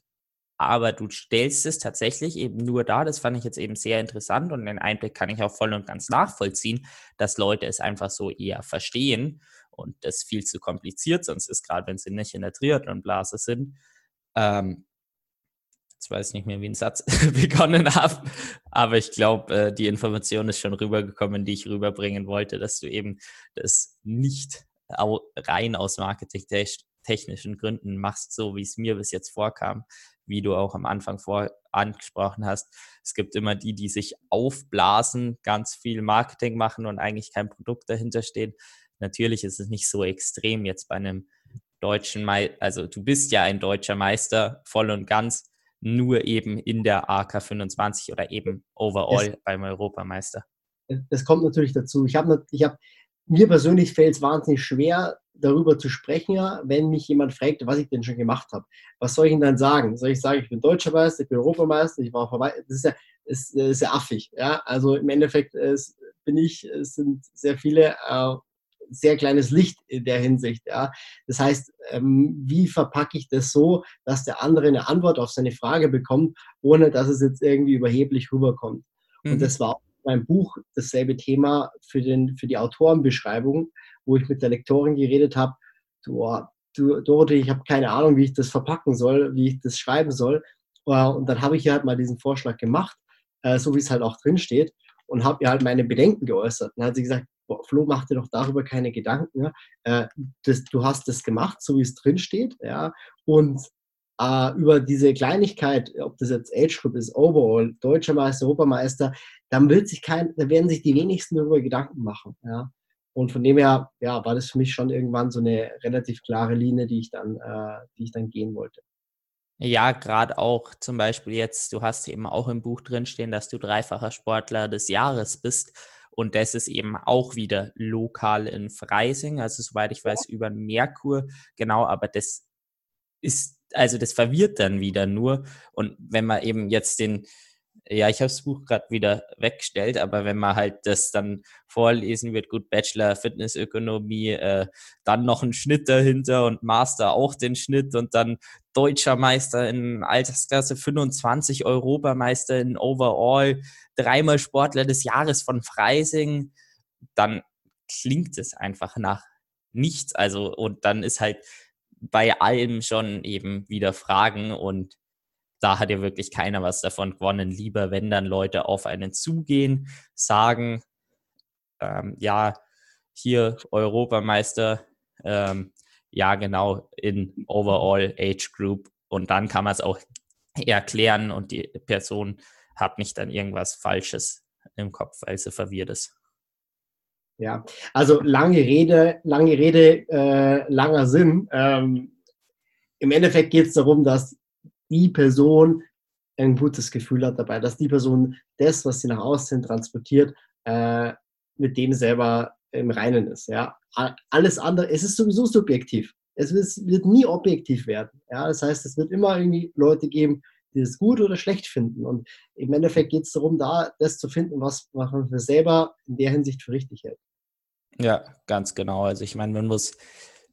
aber du stellst es tatsächlich eben nur da. Das fand ich jetzt eben sehr interessant und den Einblick kann ich auch voll und ganz nachvollziehen, dass Leute es einfach so eher verstehen und das viel zu kompliziert sonst ist, gerade wenn sie nicht in der Triathlon-Blase sind. Ähm, jetzt weiß ich nicht mehr, wie ein Satz begonnen habe, aber ich glaube, äh, die Information ist schon rübergekommen, die ich rüberbringen wollte, dass du eben das nicht rein aus marketingtechnischen Gründen machst, so wie es mir bis jetzt vorkam, wie du auch am Anfang vor angesprochen hast. Es gibt immer die, die sich aufblasen, ganz viel Marketing machen und eigentlich kein Produkt dahinter steht. Natürlich ist es nicht so extrem jetzt bei einem deutschen Meister, also du bist ja ein deutscher Meister voll und ganz, nur eben in der AK 25 oder eben overall das, beim Europameister. Das kommt natürlich dazu. Ich habe ich hab, mir persönlich fällt es wahnsinnig schwer, darüber zu sprechen, wenn mich jemand fragt, was ich denn schon gemacht habe. Was soll ich ihm dann sagen? Soll ich sagen, ich bin Deutscher Meister, ich bin Europameister, ich war vorbei? Das ist ja, ist, ist ja affig. Ja? Also im Endeffekt ist, bin ich, es sind sehr viele äh, sehr kleines Licht in der Hinsicht. Ja. Das heißt, ähm, wie verpacke ich das so, dass der andere eine Antwort auf seine Frage bekommt, ohne dass es jetzt irgendwie überheblich rüberkommt. Mhm. Und das war auch mein Buch dasselbe Thema für, den, für die Autorenbeschreibung, wo ich mit der Lektorin geredet habe. Du, du, Dorothee, ich habe keine Ahnung, wie ich das verpacken soll, wie ich das schreiben soll. Äh, und dann habe ich ihr halt mal diesen Vorschlag gemacht, äh, so wie es halt auch drin steht, und habe ihr halt meine Bedenken geäußert. Dann hat sie gesagt, Flo, mach dir doch darüber keine Gedanken. Ja? Äh, das, du hast das gemacht, so wie es drin steht. Ja? Und äh, über diese Kleinigkeit, ob das jetzt Age Group ist, Overall, Deutscher Meister, Europameister, dann wird sich kein, da werden sich die wenigsten darüber Gedanken machen. Ja? Und von dem her, ja, war das für mich schon irgendwann so eine relativ klare Linie, die ich dann, äh, die ich dann gehen wollte. Ja, gerade auch zum Beispiel jetzt, du hast eben auch im Buch drinstehen, dass du dreifacher Sportler des Jahres bist. Und das ist eben auch wieder lokal in Freising, also soweit ich weiß, über Merkur. Genau, aber das ist, also das verwirrt dann wieder nur. Und wenn man eben jetzt den, ja, ich habe das Buch gerade wieder weggestellt, aber wenn man halt das dann vorlesen wird, gut, Bachelor Fitnessökonomie, äh, dann noch ein Schnitt dahinter und Master auch den Schnitt und dann deutscher Meister in Altersklasse 25, Europameister in Overall, dreimal Sportler des Jahres von Freising, dann klingt es einfach nach nichts. Also, und dann ist halt bei allem schon eben wieder Fragen und da hat ja wirklich keiner was davon gewonnen. Lieber, wenn dann Leute auf einen zugehen, sagen, ähm, ja, hier Europameister, ähm, ja, genau, in Overall Age Group. Und dann kann man es auch erklären und die Person hat nicht dann irgendwas Falsches im Kopf, weil sie verwirrt ist. Ja, also lange Rede, lange Rede, äh, langer Sinn. Ähm, Im Endeffekt geht es darum, dass die Person ein gutes Gefühl hat dabei, dass die Person das, was sie nach außen transportiert, äh, mit dem selber im Reinen ist. Ja? Alles andere, es ist sowieso subjektiv. Es wird nie objektiv werden. Ja? Das heißt, es wird immer irgendwie Leute geben, die es gut oder schlecht finden. Und im Endeffekt geht es darum, da das zu finden, was man für selber in der Hinsicht für richtig hält. Ja, ganz genau. Also ich meine, man muss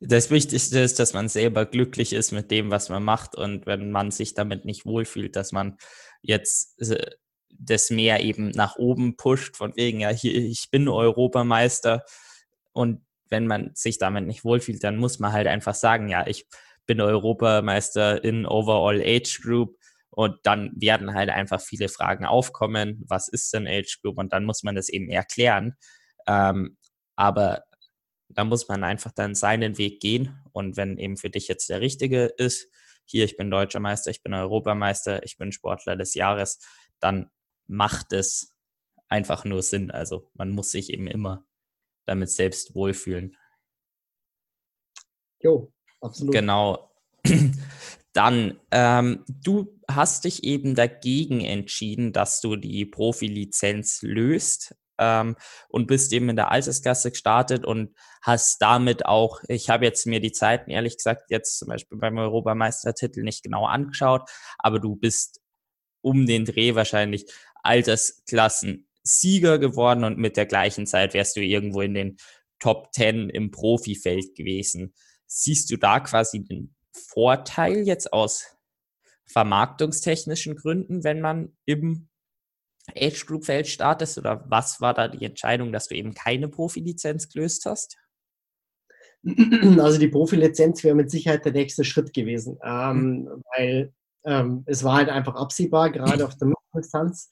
das Wichtigste ist, dass man selber glücklich ist mit dem, was man macht. Und wenn man sich damit nicht wohlfühlt, dass man jetzt äh, das mehr eben nach oben pusht, von wegen, ja, hier, ich bin Europameister. Und wenn man sich damit nicht wohlfühlt, dann muss man halt einfach sagen, ja, ich bin Europameister in Overall Age Group. Und dann werden halt einfach viele Fragen aufkommen. Was ist denn Age Group? Und dann muss man das eben erklären. Ähm, aber da muss man einfach dann seinen Weg gehen. Und wenn eben für dich jetzt der richtige ist, hier, ich bin deutscher Meister, ich bin Europameister, ich bin Sportler des Jahres, dann macht es einfach nur Sinn. Also man muss sich eben immer damit selbst wohlfühlen. Jo, absolut. Genau. Dann, ähm, du hast dich eben dagegen entschieden, dass du die Profilizenz löst ähm, und bist eben in der Altersklasse gestartet und hast damit auch, ich habe jetzt mir die Zeiten ehrlich gesagt jetzt zum Beispiel beim Europameistertitel nicht genau angeschaut, aber du bist um den Dreh wahrscheinlich Altersklassen-Sieger geworden und mit der gleichen Zeit wärst du irgendwo in den Top 10 im Profifeld gewesen. Siehst du da quasi den Vorteil jetzt aus vermarktungstechnischen Gründen, wenn man im Age Group Feld startest oder was war da die Entscheidung, dass du eben keine Profilizenz gelöst hast? Also die Profilizenz wäre mit Sicherheit der nächste Schritt gewesen, ähm, mhm. weil ähm, es war halt einfach absehbar, gerade auf der Mitteldistanz,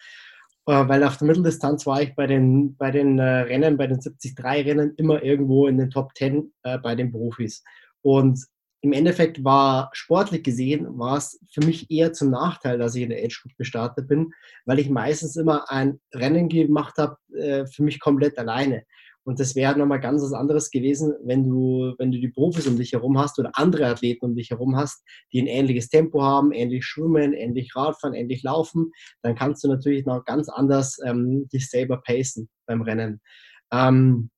äh, weil auf der Mitteldistanz war ich bei den, bei den äh, Rennen, bei den 73-Rennen immer irgendwo in den Top 10 äh, bei den Profis. Und im Endeffekt war sportlich gesehen, war es für mich eher zum Nachteil, dass ich in der Age Group gestartet bin, weil ich meistens immer ein Rennen gemacht habe, äh, für mich komplett alleine. Und das wäre nochmal ganz was anderes gewesen, wenn du, wenn du die Profis um dich herum hast oder andere Athleten um dich herum hast, die ein ähnliches Tempo haben, ähnlich schwimmen, ähnlich Radfahren, ähnlich laufen, dann kannst du natürlich noch ganz anders ähm, dich selber pacen beim Rennen. Ähm,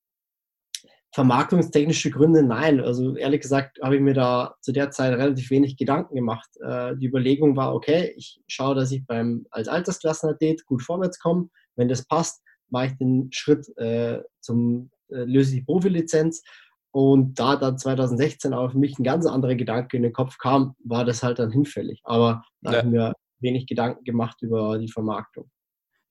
vermarktungstechnische Gründe, nein. Also ehrlich gesagt habe ich mir da zu der Zeit relativ wenig Gedanken gemacht. Äh, die Überlegung war, okay, ich schaue, dass ich beim als Altersklassenathlet gut vorwärts komme. Wenn das passt, mache ich den Schritt äh, zum äh, löse die Profilizenz. Und da dann 2016 auch für mich ein ganz anderer Gedanke in den Kopf kam, war das halt dann hinfällig. Aber da ja. habe ich mir wenig Gedanken gemacht über die Vermarktung.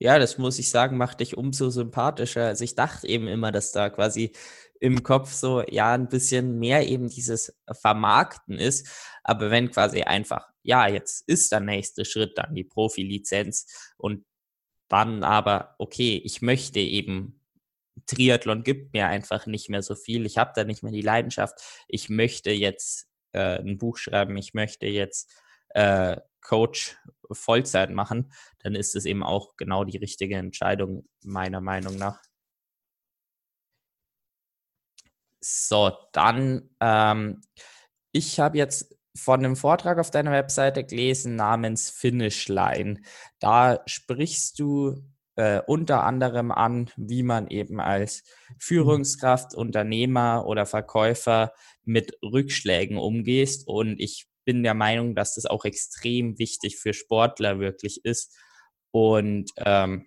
Ja, das muss ich sagen, macht dich umso sympathischer. Also ich dachte eben immer, dass da quasi im Kopf so, ja, ein bisschen mehr eben dieses Vermarkten ist. Aber wenn quasi einfach, ja, jetzt ist der nächste Schritt dann die Profilizenz und dann aber, okay, ich möchte eben, Triathlon gibt mir einfach nicht mehr so viel, ich habe da nicht mehr die Leidenschaft, ich möchte jetzt äh, ein Buch schreiben, ich möchte jetzt äh, Coach Vollzeit machen, dann ist es eben auch genau die richtige Entscheidung, meiner Meinung nach. So, dann, ähm, ich habe jetzt von einem Vortrag auf deiner Webseite gelesen namens Finishline. Da sprichst du äh, unter anderem an, wie man eben als Führungskraft, Unternehmer oder Verkäufer mit Rückschlägen umgeht. Und ich bin der Meinung, dass das auch extrem wichtig für Sportler wirklich ist. Und ähm,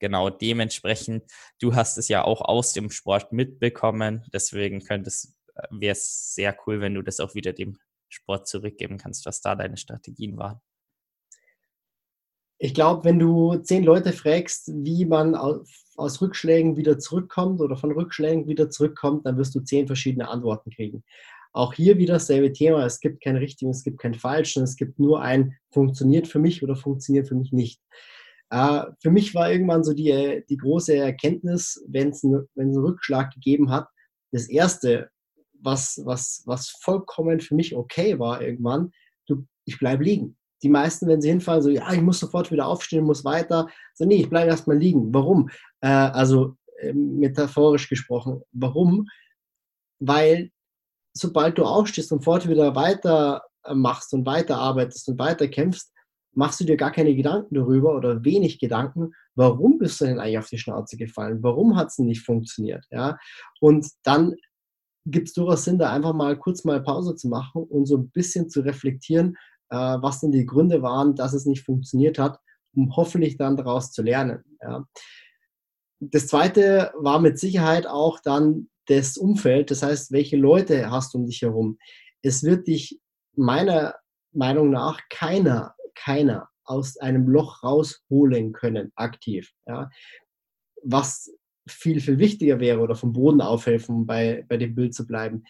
genau dementsprechend, du hast es ja auch aus dem Sport mitbekommen, deswegen äh, wäre es sehr cool, wenn du das auch wieder dem Sport zurückgeben kannst, was da deine Strategien waren. Ich glaube, wenn du zehn Leute fragst, wie man aus, Rückschlägen wieder zurückkommt oder von Rückschlägen wieder zurückkommt, dann wirst du zehn verschiedene Antworten kriegen. Auch hier wieder dasselbe Thema. Es gibt kein richtig und es gibt kein falsch. Es gibt nur ein funktioniert für mich oder funktioniert für mich nicht. Äh, für mich war irgendwann so die, die große Erkenntnis, wenn es einen, einen Rückschlag gegeben hat, das Erste, was, was, was vollkommen für mich okay war irgendwann, du, ich bleibe liegen. Die meisten, wenn sie hinfallen, so, ja, ich muss sofort wieder aufstehen, muss weiter. So, nee, ich bleibe erstmal liegen. Warum? Äh, also äh, metaphorisch gesprochen. Warum? Weil sobald du aufstehst und sofort wieder weiter machst und weiterarbeitest und weiter kämpfst, machst du dir gar keine Gedanken darüber oder wenig Gedanken, warum bist du denn eigentlich auf die Schnauze gefallen? Warum hat es nicht funktioniert? Ja? Und dann gibt es durchaus Sinn, da einfach mal kurz mal Pause zu machen und so ein bisschen zu reflektieren, äh, was denn die Gründe waren, dass es nicht funktioniert hat, um hoffentlich dann daraus zu lernen. Ja. Das zweite war mit Sicherheit auch dann das Umfeld, das heißt, welche Leute hast du um dich herum. Es wird dich meiner Meinung nach keiner, keiner aus einem Loch rausholen können, aktiv. Ja. Was viel, viel wichtiger wäre oder vom Boden aufhelfen, bei, bei dem Bild zu bleiben.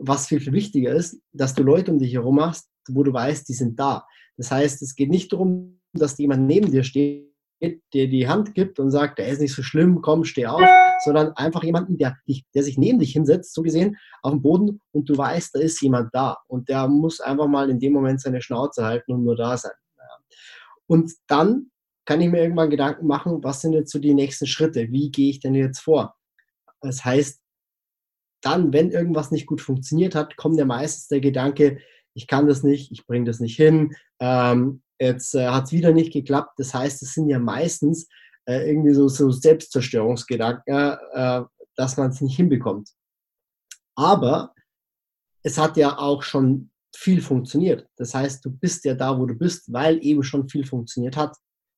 Was viel, viel wichtiger ist, dass du Leute um dich herum hast, wo du weißt, die sind da. Das heißt, es geht nicht darum, dass jemand neben dir steht, dir die Hand gibt und sagt, der ist nicht so schlimm, komm, steh auf, sondern einfach jemanden, der, der sich neben dich hinsetzt, so gesehen, auf dem Boden und du weißt, da ist jemand da und der muss einfach mal in dem Moment seine Schnauze halten und nur da sein. Und dann kann ich mir irgendwann Gedanken machen, was sind jetzt so die nächsten Schritte? Wie gehe ich denn jetzt vor? Das heißt, dann, wenn irgendwas nicht gut funktioniert hat, kommt ja meistens der Gedanke, ich kann das nicht, ich bringe das nicht hin, ähm, jetzt äh, hat es wieder nicht geklappt. Das heißt, es sind ja meistens äh, irgendwie so, so Selbstzerstörungsgedanken, äh, dass man es nicht hinbekommt. Aber es hat ja auch schon viel funktioniert. Das heißt, du bist ja da, wo du bist, weil eben schon viel funktioniert hat.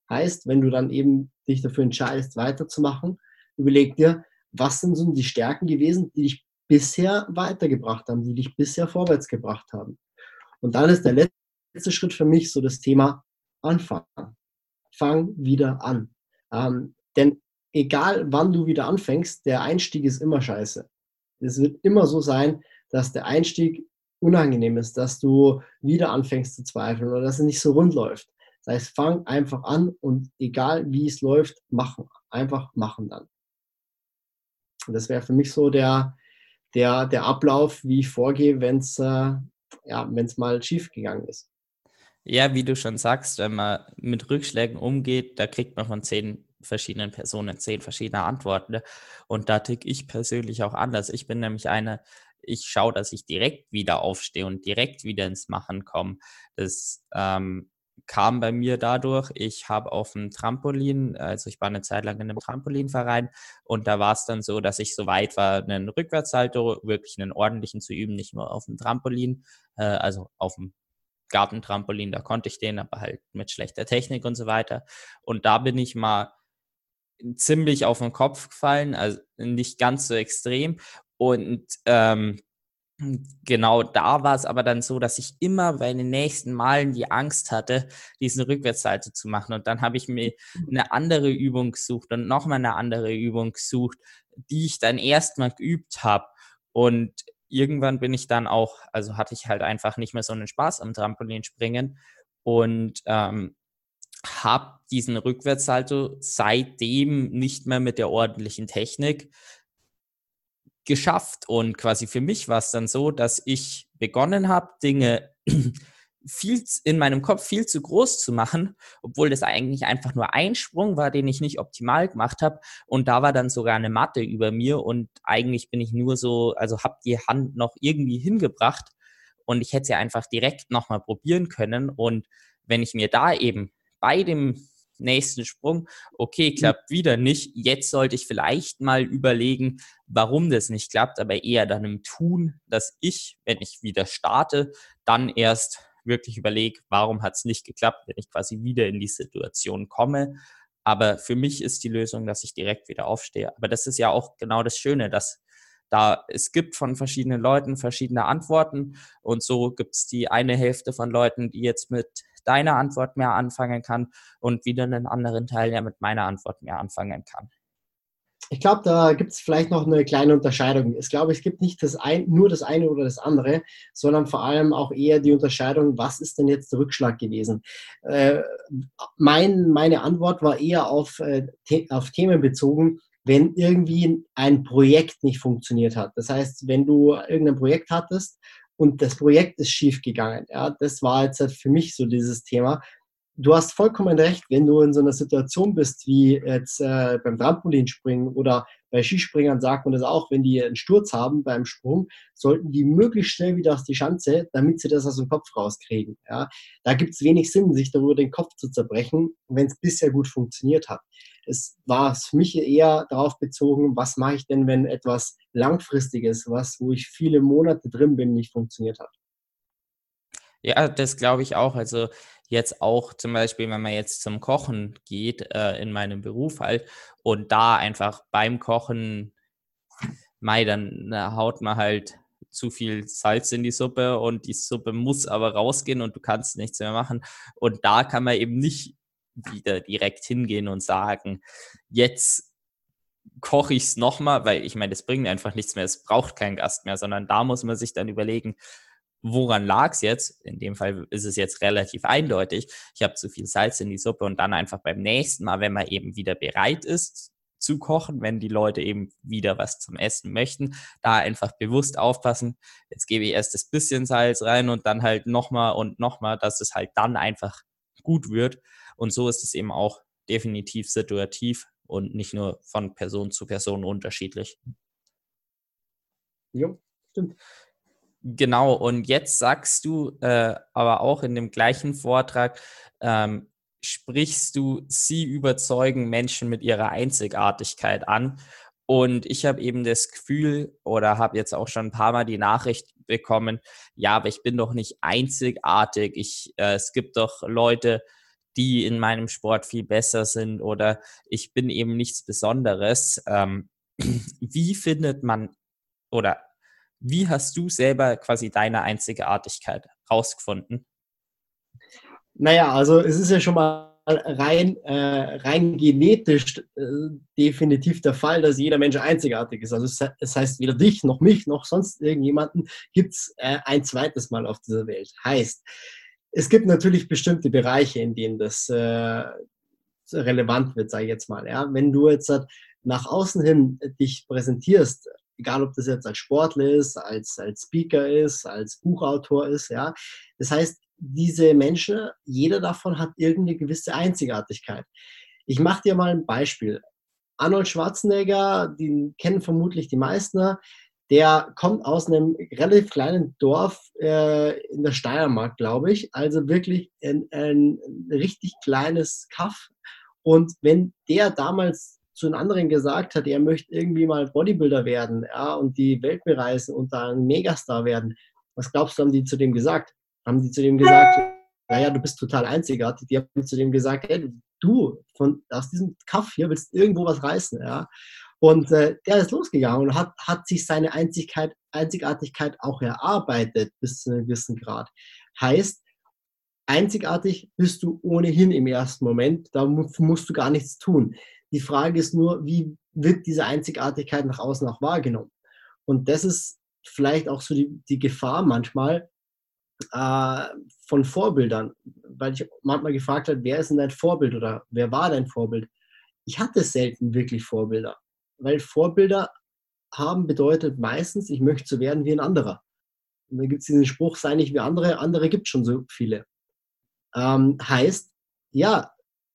Heißt, wenn du dann eben dich dafür entscheidest, weiterzumachen, überleg dir, was sind so die Stärken gewesen, die dich bisher weitergebracht haben, die dich bisher vorwärts gebracht haben. Und dann ist der letzte Schritt für mich so das Thema Anfangen. Fang wieder an. Ähm, denn egal wann du wieder anfängst, der Einstieg ist immer scheiße. Es wird immer so sein, dass der Einstieg unangenehm ist, dass du wieder anfängst zu zweifeln oder dass es nicht so rund läuft. Das heißt, fang einfach an und egal wie es läuft, machen. Einfach machen dann. Und das wäre für mich so der, der, der Ablauf, wie ich vorgehe, wenn es äh, ja, mal schief gegangen ist. Ja, wie du schon sagst, wenn man mit Rückschlägen umgeht, da kriegt man von zehn verschiedenen Personen zehn verschiedene Antworten. Und da tick ich persönlich auch anders. Ich bin nämlich einer, ich schaue, dass ich direkt wieder aufstehe und direkt wieder ins Machen komme. Das ähm, kam bei mir dadurch, ich habe auf dem Trampolin, also ich war eine Zeit lang in einem Trampolinverein und da war es dann so, dass ich so weit war, einen Rückwärtssalto, wirklich einen ordentlichen zu üben, nicht nur auf dem Trampolin, äh, also auf dem Gartentrampolin, da konnte ich den, aber halt mit schlechter Technik und so weiter. Und da bin ich mal ziemlich auf den Kopf gefallen, also nicht ganz so extrem. Und ähm, genau da war es aber dann so, dass ich immer bei den nächsten Malen die Angst hatte, diesen Rückwärtssalto zu machen. Und dann habe ich mir eine andere Übung gesucht und nochmal eine andere Übung gesucht, die ich dann erstmal geübt habe. Und irgendwann bin ich dann auch, also hatte ich halt einfach nicht mehr so einen Spaß am Trampolinspringen und ähm, habe diesen Rückwärtssalto seitdem nicht mehr mit der ordentlichen Technik geschafft. Und quasi für mich war es dann so, dass ich begonnen habe, Dinge viel in meinem Kopf viel zu groß zu machen, obwohl das eigentlich einfach nur ein Sprung war, den ich nicht optimal gemacht habe. Und da war dann sogar eine Matte über mir und eigentlich bin ich nur so, also habe die Hand noch irgendwie hingebracht und ich hätte sie einfach direkt nochmal probieren können. Und wenn ich mir da eben bei dem nächsten Sprung, okay, mhm. klappt wieder nicht. Jetzt sollte ich vielleicht mal überlegen, warum das nicht klappt, aber eher dann im Tun, dass ich, wenn ich wieder starte, dann erst wirklich überlege, warum hat es nicht geklappt, wenn ich quasi wieder in die Situation komme. Aber für mich ist die Lösung, dass ich direkt wieder aufstehe. Aber das ist ja auch genau das Schöne, dass da es gibt von verschiedenen Leuten verschiedene Antworten und so gibt es die eine Hälfte von Leuten, die jetzt mit deiner Antwort mehr anfangen kann und wieder einen anderen Teil, der mit meiner Antwort mehr anfangen kann. Ich glaube, da gibt es vielleicht noch eine kleine Unterscheidung. Ich glaube, es gibt nicht das ein, nur das eine oder das andere, sondern vor allem auch eher die Unterscheidung, was ist denn jetzt der Rückschlag gewesen? Äh, mein, meine Antwort war eher auf, äh, the auf Themen bezogen, wenn irgendwie ein Projekt nicht funktioniert hat. Das heißt, wenn du irgendein Projekt hattest und das Projekt ist schief gegangen. Ja, das war jetzt halt für mich so dieses Thema. Du hast vollkommen recht, wenn du in so einer Situation bist wie jetzt äh, beim Trampolinspringen oder bei Skispringern sagt man das auch, wenn die einen Sturz haben beim Sprung, sollten die möglichst schnell wieder aus die Schanze, damit sie das aus dem Kopf rauskriegen. Ja? Da gibt es wenig Sinn, sich darüber den Kopf zu zerbrechen, wenn es bisher gut funktioniert hat. Es war für mich eher darauf bezogen, was mache ich denn, wenn etwas Langfristiges, was, wo ich viele Monate drin bin, nicht funktioniert hat. Ja, das glaube ich auch. Also jetzt auch zum Beispiel, wenn man jetzt zum Kochen geht, äh, in meinem Beruf halt, und da einfach beim Kochen, mei, dann haut man halt zu viel Salz in die Suppe und die Suppe muss aber rausgehen und du kannst nichts mehr machen. Und da kann man eben nicht wieder direkt hingehen und sagen, jetzt koche ich es nochmal, weil ich meine, das bringt einfach nichts mehr, es braucht keinen Gast mehr, sondern da muss man sich dann überlegen, woran lag es jetzt? In dem Fall ist es jetzt relativ eindeutig. Ich habe zu viel Salz in die Suppe und dann einfach beim nächsten Mal, wenn man eben wieder bereit ist zu kochen, wenn die Leute eben wieder was zum Essen möchten, da einfach bewusst aufpassen. Jetzt gebe ich erst das bisschen Salz rein und dann halt nochmal und nochmal, dass es halt dann einfach gut wird. Und so ist es eben auch definitiv situativ und nicht nur von Person zu Person unterschiedlich. Jo, stimmt. Genau, und jetzt sagst du äh, aber auch in dem gleichen Vortrag, ähm, sprichst du, sie überzeugen Menschen mit ihrer Einzigartigkeit an. Und ich habe eben das Gefühl oder habe jetzt auch schon ein paar Mal die Nachricht bekommen, ja, aber ich bin doch nicht einzigartig. Ich, äh, es gibt doch Leute, die in meinem Sport viel besser sind oder ich bin eben nichts Besonderes. Ähm, wie findet man oder wie hast du selber quasi deine Einzigartigkeit rausgefunden? Naja, also es ist ja schon mal rein, äh, rein genetisch äh, definitiv der Fall, dass jeder Mensch einzigartig ist. Also es, es heißt weder dich noch mich noch sonst irgendjemanden gibt es äh, ein zweites Mal auf dieser Welt. Heißt, es gibt natürlich bestimmte Bereiche, in denen das äh, relevant wird, sage ich jetzt mal. Ja? Wenn du jetzt nach außen hin dich präsentierst, egal ob das jetzt als Sportler ist, als, als Speaker ist, als Buchautor ist, ja. Das heißt, diese Menschen, jeder davon hat irgendeine gewisse Einzigartigkeit. Ich mache dir mal ein Beispiel. Arnold Schwarzenegger, den kennen vermutlich die meisten, der kommt aus einem relativ kleinen Dorf äh, in der Steiermark, glaube ich. Also wirklich ein, ein richtig kleines Kaff. Und wenn der damals zu den anderen gesagt hat, er möchte irgendwie mal Bodybuilder werden ja, und die Welt bereisen und da ein Megastar werden, was glaubst du, haben die zu dem gesagt? Haben die zu dem gesagt, naja, du bist total einzigartig. Die haben zu dem gesagt, hey, du von, aus diesem Kaff hier willst irgendwo was reißen. Ja? Und äh, der ist losgegangen und hat, hat sich seine Einzigkeit, Einzigartigkeit auch erarbeitet bis zu einem gewissen Grad. Heißt, einzigartig bist du ohnehin im ersten Moment, da musst du gar nichts tun. Die Frage ist nur, wie wird diese Einzigartigkeit nach außen auch wahrgenommen? Und das ist vielleicht auch so die, die Gefahr manchmal äh, von Vorbildern, weil ich manchmal gefragt habe, wer ist denn dein Vorbild oder wer war dein Vorbild? Ich hatte selten wirklich Vorbilder, weil Vorbilder haben bedeutet meistens, ich möchte so werden wie ein anderer. Und dann gibt es diesen Spruch, sei nicht wie andere, andere gibt es schon so viele. Ähm, heißt, ja,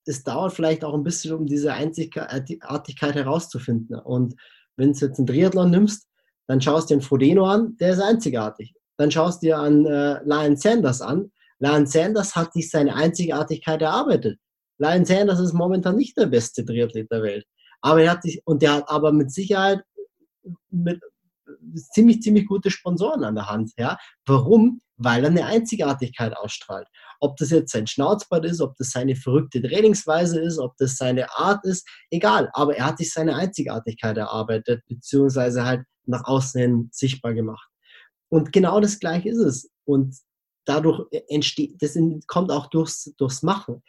es dauert vielleicht auch ein bisschen, um diese Einzigartigkeit herauszufinden. Und wenn du jetzt einen Triathlon nimmst, dann schaust du den Frodeno an, der ist einzigartig. Dann schaust du dir an äh, Lion Sanders an. Lion Sanders hat sich seine Einzigartigkeit erarbeitet. Lion Sanders ist momentan nicht der beste Triathlet der Welt. Aber er hat sich, und der hat aber mit Sicherheit mit ziemlich, ziemlich gute Sponsoren an der Hand. Ja? Warum? Weil er eine Einzigartigkeit ausstrahlt. Ob das jetzt sein Schnauzbart ist, ob das seine verrückte Trainingsweise ist, ob das seine Art ist, egal. Aber er hat sich seine Einzigartigkeit erarbeitet, beziehungsweise halt nach außen hin sichtbar gemacht. Und genau das Gleiche ist es. Und dadurch entsteht, das kommt auch durchs, durchs Machen.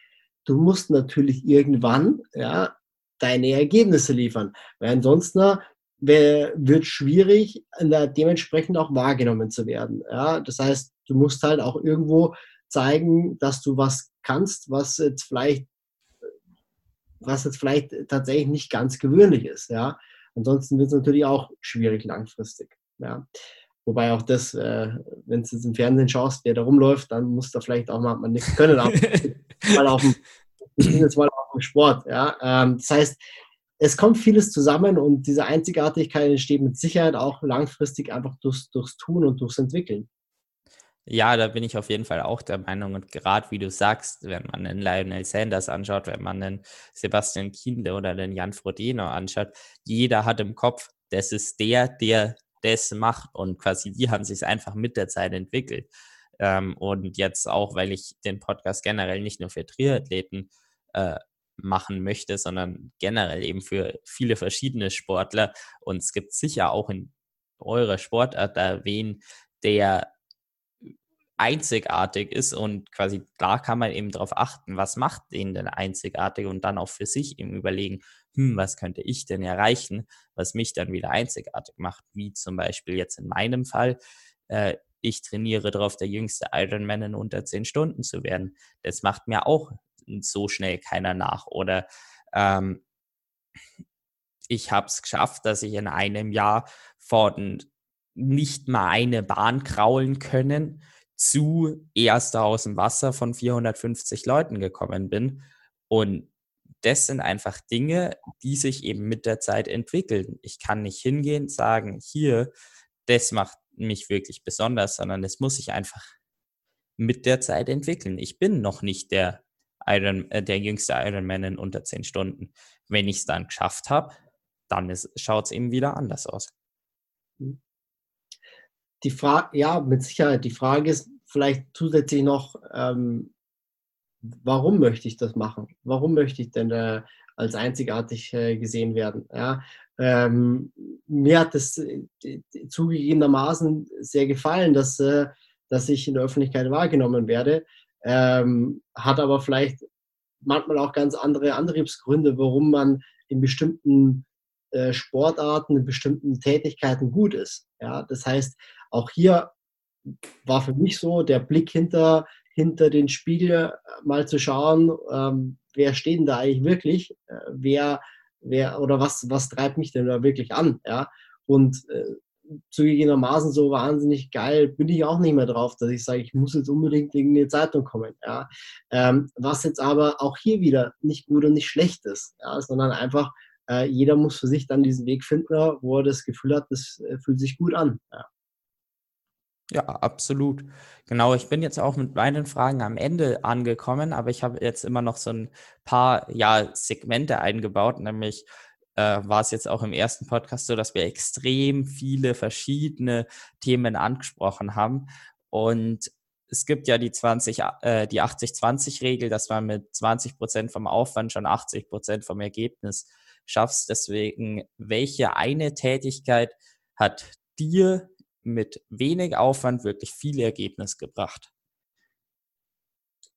Du musst natürlich irgendwann ja, deine Ergebnisse liefern. Weil ansonsten wird schwierig, dementsprechend auch wahrgenommen zu werden. Ja? Das heißt, du musst halt auch irgendwo zeigen, dass du was kannst, was jetzt vielleicht, was jetzt vielleicht tatsächlich nicht ganz gewöhnlich ist. Ja? Ansonsten wird es natürlich auch schwierig langfristig. Ja? Wobei auch das, äh, wenn du jetzt im Fernsehen schaust, wer da rumläuft, dann muss da vielleicht auch mal nichts können. mal auf dem, ich bin jetzt mal auf dem Sport. Ja? Ähm, das heißt, es kommt vieles zusammen und diese Einzigartigkeit entsteht mit Sicherheit auch langfristig einfach durchs, durchs Tun und durchs Entwickeln. Ja, da bin ich auf jeden Fall auch der Meinung. Und gerade wie du sagst, wenn man einen Lionel Sanders anschaut, wenn man einen Sebastian Kienle oder den Jan Frodeno anschaut, jeder hat im Kopf, das ist der, der das macht. Und quasi die haben sich einfach mit der Zeit entwickelt. Ähm, und jetzt auch, weil ich den Podcast generell nicht nur für Triathleten äh, machen möchte, sondern generell eben für viele verschiedene Sportler. Und es gibt sicher auch in eurer Sportart da wen, der einzigartig ist und quasi da kann man eben darauf achten, was macht den denn einzigartig und dann auch für sich eben überlegen, hm, was könnte ich denn erreichen, was mich dann wieder einzigartig macht, wie zum Beispiel jetzt in meinem Fall, äh, ich trainiere darauf, der jüngste Ironman in unter zehn Stunden zu werden. Das macht mir auch so schnell keiner nach. Oder ähm, ich habe es geschafft, dass ich in einem Jahr von nicht mal eine Bahn kraulen können, zu Erster aus dem Wasser von 450 Leuten gekommen bin. Und das sind einfach Dinge, die sich eben mit der Zeit entwickeln. Ich kann nicht hingehen, sagen, hier, das macht mich wirklich besonders, sondern es muss sich einfach mit der Zeit entwickeln. Ich bin noch nicht der Iron, äh, der jüngste Ironman in unter 10 Stunden. Wenn ich es dann geschafft habe, dann schaut es eben wieder anders aus. Die Frage, ja, mit Sicherheit. Die Frage ist vielleicht zusätzlich noch, ähm, warum möchte ich das machen? Warum möchte ich denn äh, als einzigartig äh, gesehen werden? Ja, ähm, mir hat es äh, zugegebenermaßen sehr gefallen, dass, äh, dass ich in der Öffentlichkeit wahrgenommen werde, ähm, hat aber vielleicht manchmal auch ganz andere Antriebsgründe, warum man in bestimmten äh, Sportarten, in bestimmten Tätigkeiten gut ist. Ja, das heißt, auch hier war für mich so der Blick hinter, hinter den Spiegel mal zu schauen, ähm, wer steht denn da eigentlich wirklich, äh, wer, wer oder was, was treibt mich denn da wirklich an, ja. Und äh, zugegebenermaßen so wahnsinnig geil bin ich auch nicht mehr drauf, dass ich sage, ich muss jetzt unbedingt in die Zeitung kommen. Ja. Ähm, was jetzt aber auch hier wieder nicht gut und nicht schlecht ist, ja, sondern einfach, äh, jeder muss für sich dann diesen Weg finden, wo er das Gefühl hat, das äh, fühlt sich gut an. Ja. Ja, absolut. Genau, ich bin jetzt auch mit meinen Fragen am Ende angekommen, aber ich habe jetzt immer noch so ein paar ja, Segmente eingebaut, nämlich äh, war es jetzt auch im ersten Podcast so, dass wir extrem viele verschiedene Themen angesprochen haben. Und es gibt ja die 20, äh, die 80-20-Regel, dass man mit 20 Prozent vom Aufwand schon 80 Prozent vom Ergebnis schaffst. Deswegen, welche eine Tätigkeit hat dir mit wenig Aufwand wirklich viel Ergebnis gebracht?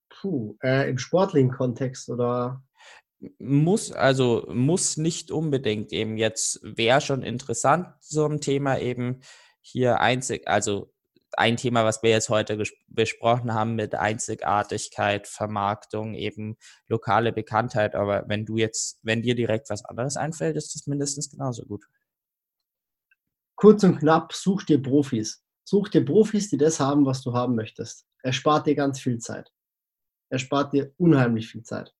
Puh, äh, im sportlichen Kontext oder? Muss, also muss nicht unbedingt eben jetzt, wäre schon interessant, so ein Thema eben hier einzig, also ein Thema, was wir jetzt heute besprochen haben mit Einzigartigkeit, Vermarktung, eben lokale Bekanntheit. Aber wenn du jetzt, wenn dir direkt was anderes einfällt, ist das mindestens genauso gut kurz und knapp, such dir Profis. Such dir Profis, die das haben, was du haben möchtest. Er spart dir ganz viel Zeit. Er spart dir unheimlich viel Zeit.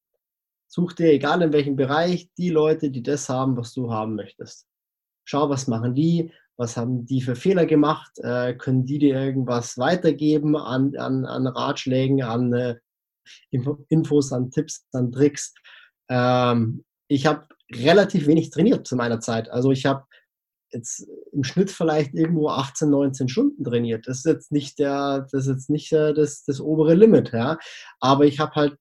Such dir, egal in welchem Bereich, die Leute, die das haben, was du haben möchtest. Schau, was machen die, was haben die für Fehler gemacht, äh, können die dir irgendwas weitergeben an, an, an Ratschlägen, an äh, Infos, an Tipps, an Tricks. Ähm, ich habe relativ wenig trainiert zu meiner Zeit. Also ich habe jetzt im Schnitt vielleicht irgendwo 18, 19 Stunden trainiert. Das ist jetzt nicht der, das ist jetzt nicht das, das obere Limit, ja. Aber ich habe halt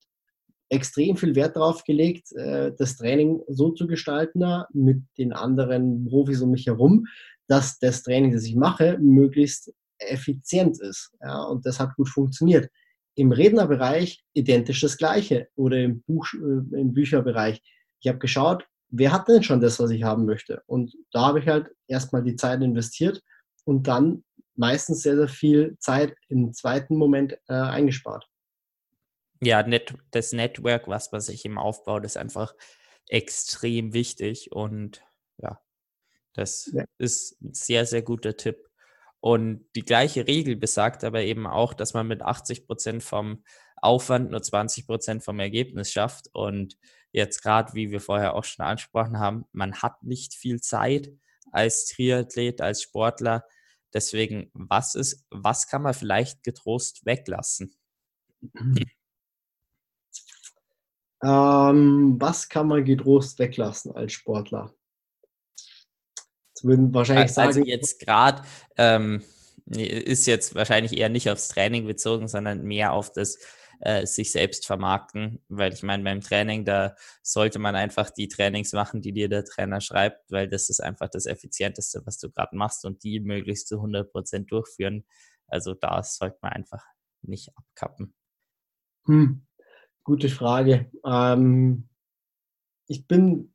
extrem viel Wert darauf gelegt, äh, das Training so zu gestalten mit den anderen Profis um mich herum, dass das Training, das ich mache, möglichst effizient ist. Ja, und das hat gut funktioniert. Im Rednerbereich identisch das Gleiche oder im, Buch, äh, im Bücherbereich. Ich habe geschaut, wer hat denn schon das, was ich haben möchte? Und da habe ich halt erstmal die Zeit investiert und dann meistens sehr, sehr viel Zeit im zweiten Moment äh, eingespart. Ja, net, das Network, was man sich im Aufbau, ist einfach extrem wichtig und ja, das ja. ist ein sehr, sehr guter Tipp. Und die gleiche Regel besagt aber eben auch, dass man mit 80 Prozent vom Aufwand nur 20 Prozent vom Ergebnis schafft. Und jetzt gerade, wie wir vorher auch schon angesprochen haben, man hat nicht viel Zeit als Triathlet, als Sportler. Deswegen, was ist, was kann man vielleicht getrost weglassen? Ähm, was kann man getrost weglassen als Sportler? Das würden wahrscheinlich also sagen. Also jetzt gerade ähm, ist jetzt wahrscheinlich eher nicht aufs Training bezogen, sondern mehr auf das äh, sich selbst vermarkten, weil ich meine, beim Training, da sollte man einfach die Trainings machen, die dir der Trainer schreibt, weil das ist einfach das Effizienteste, was du gerade machst und die möglichst zu 100 Prozent durchführen. Also da sollte man einfach nicht abkappen. Hm, gute Frage. Ähm, ich bin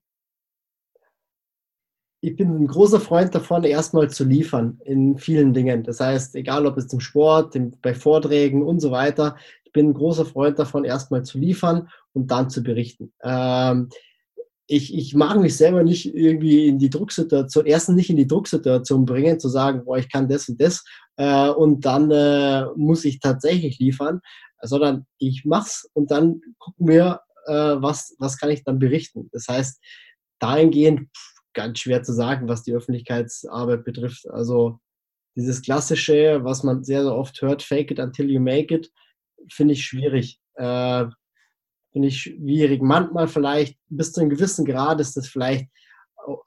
ich bin ein großer Freund davon, erstmal zu liefern in vielen Dingen. Das heißt, egal ob es im Sport, bei Vorträgen und so weiter, bin ein großer Freund davon, erstmal zu liefern und dann zu berichten. Ähm, ich, ich mag mich selber nicht irgendwie in die Drucksituation, erstens nicht in die Drucksituation bringen, zu sagen, boah, ich kann das und das äh, und dann äh, muss ich tatsächlich liefern, sondern ich mach's und dann gucken wir, äh, was, was kann ich dann berichten. Das heißt, dahingehend pff, ganz schwer zu sagen, was die Öffentlichkeitsarbeit betrifft. Also dieses klassische, was man sehr, sehr oft hört, fake it until you make it, finde ich schwierig. Äh, finde ich schwierig. Manchmal vielleicht bis zu einem gewissen Grad ist das vielleicht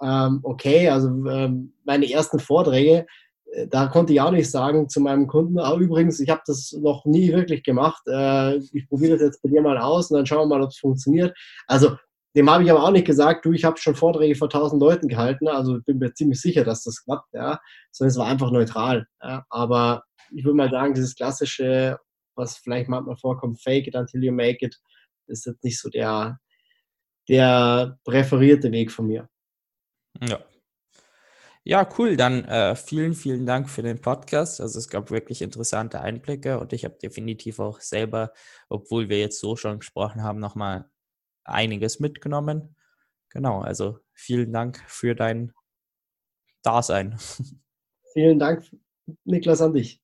ähm, okay. Also ähm, meine ersten Vorträge, äh, da konnte ich auch nicht sagen zu meinem Kunden, ah, übrigens, ich habe das noch nie wirklich gemacht. Äh, ich probiere das jetzt bei dir mal aus und dann schauen wir mal, ob es funktioniert. Also dem habe ich aber auch nicht gesagt, du, ich habe schon Vorträge vor tausend Leuten gehalten, also bin mir ziemlich sicher, dass das klappt, ja. Sondern es war einfach neutral. Ja? Aber ich würde mal sagen, dieses klassische was vielleicht manchmal vorkommt, fake it until you make it, ist jetzt nicht so der, der präferierte Weg von mir. Ja. Ja, cool. Dann äh, vielen, vielen Dank für den Podcast. Also es gab wirklich interessante Einblicke und ich habe definitiv auch selber, obwohl wir jetzt so schon gesprochen haben, nochmal einiges mitgenommen. Genau, also vielen Dank für dein Dasein. Vielen Dank, Niklas, an dich.